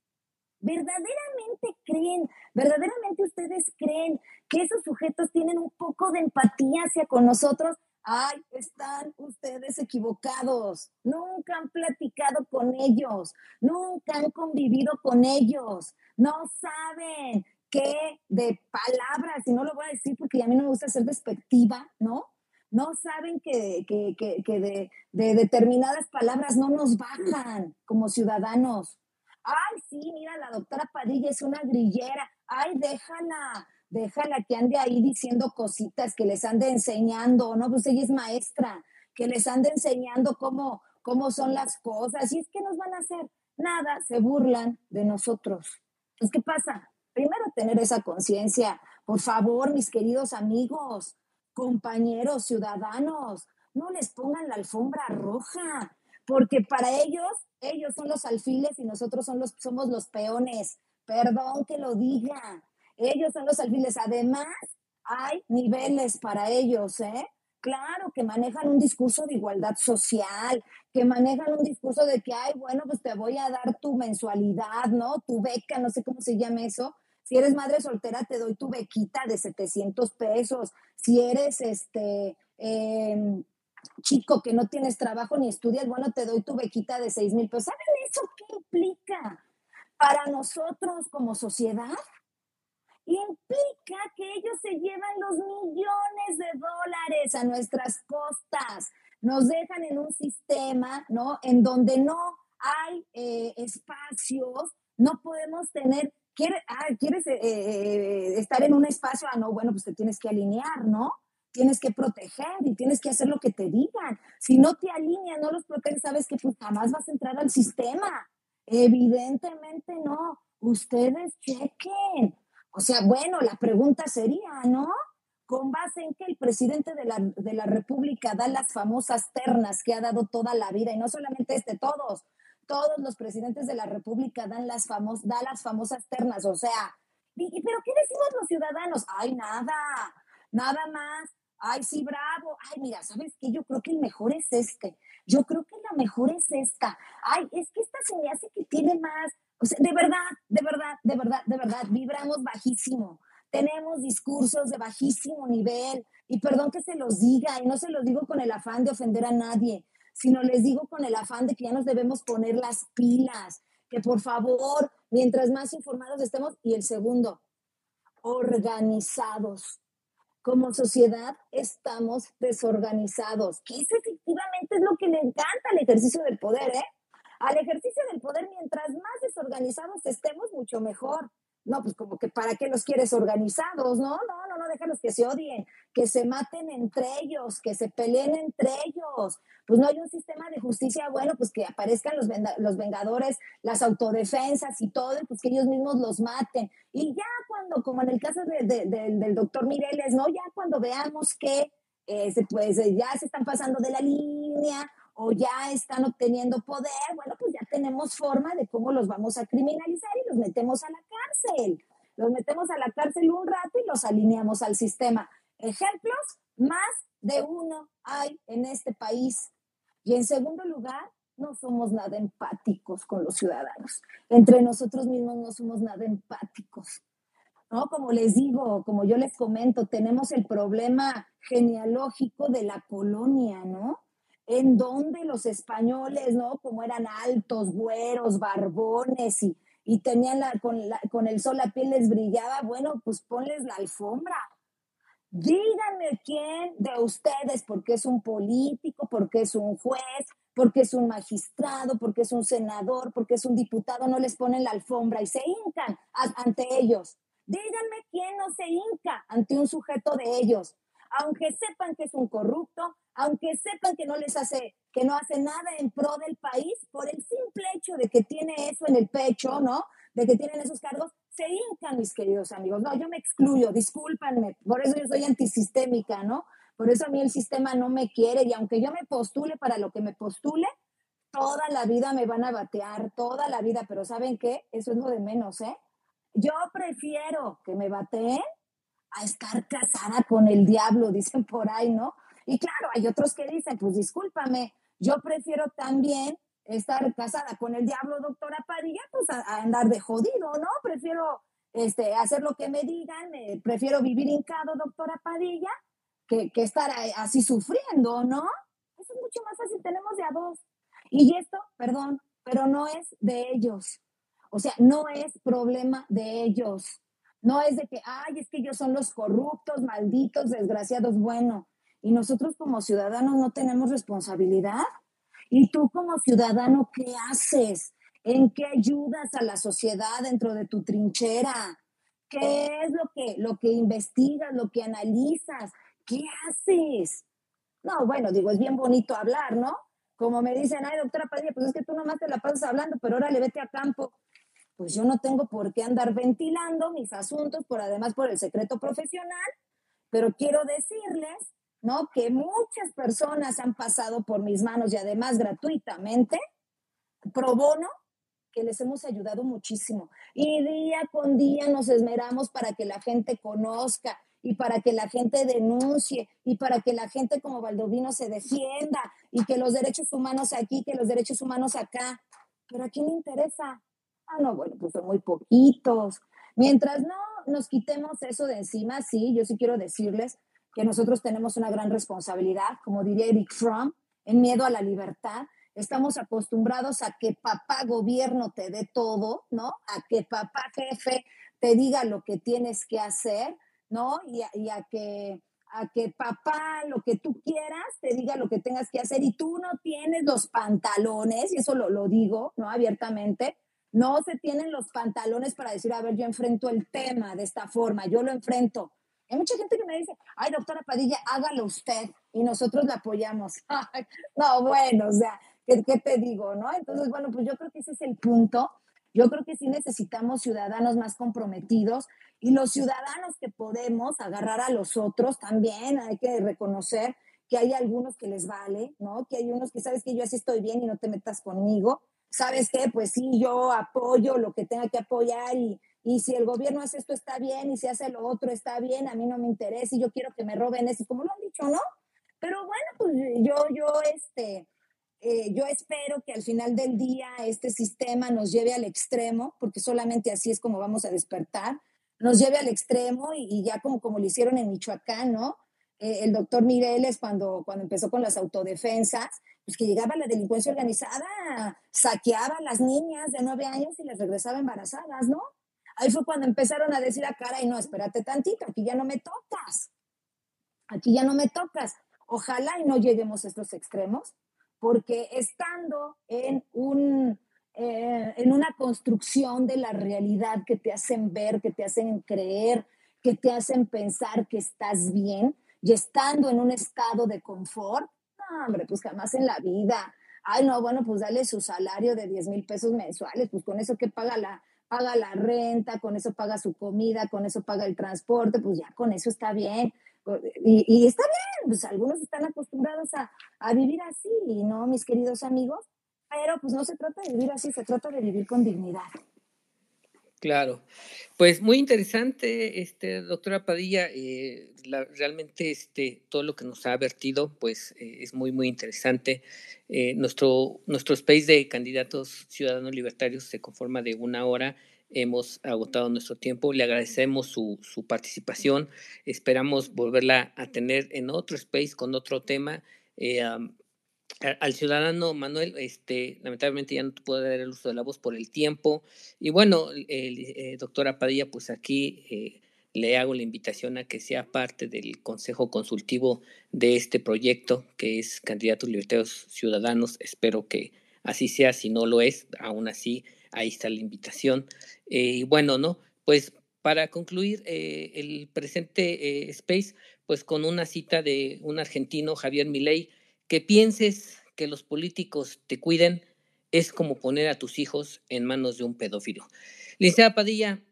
S5: ¿Verdaderamente creen, verdaderamente ustedes creen que esos sujetos tienen un poco de empatía hacia con nosotros? Ay, están ustedes equivocados. Nunca han platicado con ellos, nunca han convivido con ellos, no saben que de palabras, y no lo voy a decir porque a mí no me gusta ser despectiva, ¿no? No saben que, de, determinadas palabras no nos bajan como ciudadanos. Ay, sí, mira, la doctora Padilla es una grillera. Ay, déjala, déjala que ande ahí diciendo cositas, que les ande enseñando, ¿no? Pues ella es maestra, que les ande enseñando cómo, cómo son las cosas. Y es que nos van a hacer nada, se burlan de nosotros. Pues, ¿qué pasa? primero tener esa conciencia. Por favor, mis queridos amigos, compañeros, ciudadanos, no les pongan la alfombra roja, porque para ellos, ellos son los alfiles y nosotros son los, somos los peones. Perdón que lo diga. Ellos son los alfiles. Además, hay niveles para ellos, ¿eh? Claro, que manejan un discurso de igualdad social, que manejan un discurso de que, ay, bueno, pues te voy a dar tu mensualidad, ¿no? Tu beca, no sé cómo se llama eso. Si eres madre soltera, te doy tu bequita de 700 pesos. Si eres, este, em, chico que no tienes trabajo ni estudias, bueno, te doy tu bequita de 6 mil pesos. ¿Saben eso qué implica para nosotros como sociedad? Implica que ellos se llevan los millones de dólares a nuestras costas, nos dejan en un sistema, ¿no? En donde no hay eh, espacios, no podemos tener, ah, ¿quieres eh, eh, estar en un espacio? Ah, no, bueno, pues te tienes que alinear, ¿no? Tienes que proteger y tienes que hacer lo que te digan. Si no te alinean, no los proteges, sabes que pues jamás vas a entrar al sistema. Evidentemente no. Ustedes chequen. O sea, bueno, la pregunta sería, ¿no? Con base en que el presidente de la, de la República da las famosas ternas que ha dado toda la vida, y no solamente este, todos, todos los presidentes de la República dan las, famos, da las famosas ternas, o sea, ¿pero qué decimos los ciudadanos? Ay, nada, nada más. Ay, sí, bravo. Ay, mira, ¿sabes qué? Yo creo que el mejor es este. Yo creo que la mejor es esta. Ay, es que esta se me hace que tiene más, o sea, de verdad, de verdad, de verdad, de verdad, vibramos bajísimo. Tenemos discursos de bajísimo nivel. Y perdón que se los diga, y no se los digo con el afán de ofender a nadie, sino les digo con el afán de que ya nos debemos poner las pilas, que por favor, mientras más informados estemos, y el segundo, organizados. Como sociedad estamos desorganizados, que eso efectivamente es lo que le encanta al ejercicio del poder, ¿eh? al ejercicio del poder, mientras más desorganizados estemos, mucho mejor. No, pues como que para qué los quieres organizados, no, no, no, no, déjalos que se odien, que se maten entre ellos, que se peleen entre ellos. Pues no hay un sistema de justicia bueno, pues que aparezcan los, los vengadores, las autodefensas y todo, pues que ellos mismos los maten. Y ya cuando, como en el caso del doctor Mireles, ¿no? Ya cuando veamos que eh, pues, ya se están pasando de la línea o ya están obteniendo poder, bueno, pues ya tenemos forma de cómo los vamos a criminalizar y los metemos a la cárcel. Los metemos a la cárcel un rato y los alineamos al sistema. Ejemplos, más de uno hay en este país. Y en segundo lugar, no somos nada empáticos con los ciudadanos. Entre nosotros mismos no somos nada empáticos. ¿No? Como les digo, como yo les comento, tenemos el problema genealógico de la colonia, ¿no? en donde los españoles, ¿no? Como eran altos, güeros, barbones y, y tenían la con, la, con el sol la piel les brillaba, bueno, pues ponles la alfombra. Díganme quién de ustedes, porque es un político, porque es un juez, porque es un magistrado, porque es un senador, porque es un diputado, no les ponen la alfombra y se hincan ante ellos. Díganme quién no se hinca ante un sujeto de ellos. Aunque sepan que es un corrupto, aunque sepan que no les hace, que no hace nada en pro del país, por el simple hecho de que tiene eso en el pecho, ¿no? De que tienen esos cargos, se hincan, mis queridos amigos. No, yo me excluyo, discúlpanme, por eso yo soy antisistémica, ¿no? Por eso a mí el sistema no me quiere y aunque yo me postule para lo que me postule, toda la vida me van a batear, toda la vida, pero ¿saben qué? Eso es lo de menos, ¿eh? Yo prefiero que me bateen a estar casada con el diablo, [laughs] dicen por ahí, ¿no? Y claro, hay otros que dicen, pues discúlpame, yo prefiero también estar casada con el diablo, doctora Padilla, pues a, andar de jodido, ¿no? Prefiero este, hacer lo que me digan, prefiero vivir hincado, doctora Padilla, que, que estar así sufriendo, ¿no? Eso es mucho más fácil, tenemos de a dos. Y esto, perdón, pero no es de ellos. O sea, no es problema de ellos. No es de que, ay, es que ellos son los corruptos, malditos, desgraciados. Bueno, y nosotros como ciudadanos no tenemos responsabilidad. ¿Y tú como ciudadano qué haces? ¿En qué ayudas a la sociedad dentro de tu trinchera? ¿Qué es lo que, lo que investigas, lo que analizas? ¿Qué haces? No, bueno, digo, es bien bonito hablar, ¿no? Como me dicen, ay, doctora Padilla, pues es que tú nomás te la pasas hablando, pero ahora le vete a campo pues yo no tengo por qué andar ventilando mis asuntos, por además por el secreto profesional, pero quiero decirles, ¿no? Que muchas personas han pasado por mis manos y además gratuitamente, pro bono, que les hemos ayudado muchísimo. Y día con día nos esmeramos para que la gente conozca y para que la gente denuncie y para que la gente como Valdovino se defienda y que los derechos humanos aquí, que los derechos humanos acá. Pero ¿a quién le interesa? Ah, no, bueno, pues son muy poquitos. Mientras no nos quitemos eso de encima, sí, yo sí quiero decirles que nosotros tenemos una gran responsabilidad, como diría Eric Fromm, en miedo a la libertad. Estamos acostumbrados a que papá gobierno te dé todo, ¿no? A que papá jefe te diga lo que tienes que hacer, ¿no? Y a, que a que papá lo que tú quieras te diga lo que tengas que hacer y tú no tienes los pantalones, y eso lo, lo digo, ¿no? Abiertamente, no se tienen los pantalones para decir, a ver, yo enfrento el tema de esta forma, yo lo enfrento. Hay mucha gente que me dice, ay, doctora Padilla, hágalo usted y nosotros la apoyamos. [laughs] no, bueno, o sea, ¿qué, ¿qué, te digo, no? Entonces, bueno, pues yo creo que ese es el punto. Yo creo que sí necesitamos ciudadanos más comprometidos y los ciudadanos que podemos agarrar a los otros también, hay que reconocer que hay algunos que les vale, ¿no? Que hay unos que sabes que yo así estoy bien y no te metas conmigo. ¿Sabes qué? Pues sí, yo apoyo lo que tenga que apoyar y, y si el gobierno hace esto está bien y si hace lo otro está bien, a mí no me interesa y yo quiero que me roben eso, como lo han dicho, ¿no? Pero bueno, pues yo, yo, este, eh, yo espero que al final del día este sistema nos lleve al extremo, porque solamente así es como vamos a despertar, nos lleve al extremo y, ya como, como lo hicieron en Michoacán, ¿no? Eh, el doctor Mireles cuando, cuando empezó con las autodefensas, pues que llegaba la delincuencia organizada, saqueaba a las niñas de nueve años y les regresaba embarazadas, ¿no? Ahí fue cuando empezaron a decir a ah, cara y no, espérate tantito, aquí ya no me tocas, aquí ya no me tocas. Ojalá y no lleguemos a estos extremos, porque estando en, un, eh, en una construcción de la realidad que te hacen ver, que te hacen creer, que te hacen pensar que estás bien, y estando en un estado de confort, hombre, pues jamás en la vida. Ay, no, bueno, pues dale su salario de 10 mil pesos mensuales, pues con eso que paga la, paga la renta, con eso paga su comida, con eso paga el transporte, pues ya con eso está bien. Y, está bien, pues algunos están acostumbrados a, a vivir así, ¿no, mis queridos amigos? Pero pues no se trata de vivir así, se trata de vivir con dignidad.
S2: Claro, pues muy interesante, este, doctora Padilla, eh, realmente este, todo lo que nos ha vertido, pues eh, es muy, muy interesante. Eh, nuestro, nuestro space de candidatos ciudadanos libertarios se conforma de una hora, hemos agotado nuestro tiempo, le agradecemos su, su participación, esperamos volverla a tener en otro space con otro tema al ciudadano Manuel, este, lamentablemente ya no te puedo dar el uso de la voz por el tiempo. Y bueno, el, eh, doctora Padilla, pues aquí eh, le hago la invitación a que sea parte del consejo consultivo de este proyecto, que es Candidatos Libertarios Ciudadanos. Espero que así sea, si no lo es, aún así, ahí está la invitación. Eh, y bueno, ¿no? Pues para concluir el presente space, pues con una cita de un argentino, Javier Milei, que pienses que los políticos te cuiden es como poner a tus hijos en manos de un pedófilo. Licenciada Padilla,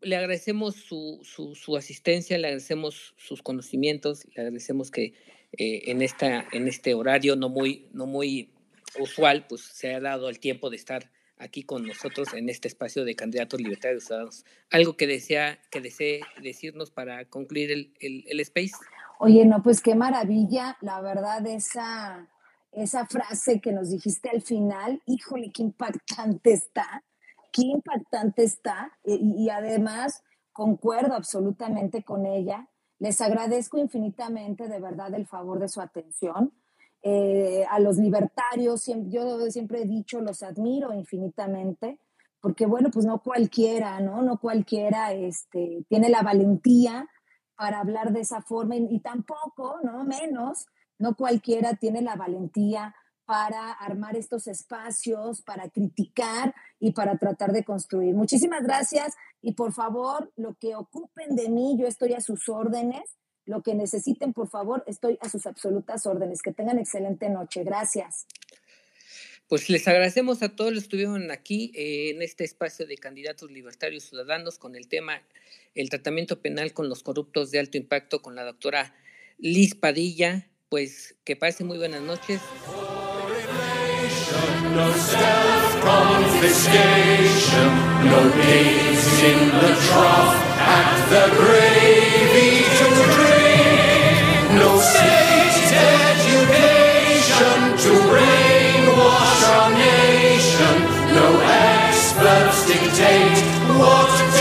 S2: le agradecemos su, su, asistencia, le agradecemos sus conocimientos, le agradecemos que eh, en, esta, en este horario no muy, no muy usual, pues se ha dado el tiempo de estar aquí con nosotros en este espacio de candidatos libertarios ciudadanos. ¿Algo que desea, que desee decirnos para concluir el, el, el space?
S5: Oye, no, pues qué maravilla, la verdad, esa, esa frase que nos dijiste al final, híjole, qué impactante está, qué impactante está, y, además concuerdo absolutamente con ella. Les agradezco infinitamente, de verdad, el favor de su atención. Eh, a los libertarios, yo siempre he dicho, los admiro infinitamente, porque bueno, pues no cualquiera, ¿no? No cualquiera este, tiene la valentía para hablar de esa forma y, tampoco, no menos, no cualquiera tiene la valentía para armar estos espacios, para criticar y para tratar de construir. Muchísimas gracias y por favor, lo que ocupen de mí, yo estoy a sus órdenes. Lo que necesiten, por favor, estoy a sus absolutas órdenes. Que tengan excelente noche. Gracias.
S2: Pues les agradecemos a todos los que estuvieron aquí eh, en este espacio de candidatos libertarios ciudadanos con el tema el tratamiento penal con los corruptos de alto impacto con la doctora Liz Padilla. Pues que pase muy buenas noches. No gravy education to brainwash our nation. No experts dictate what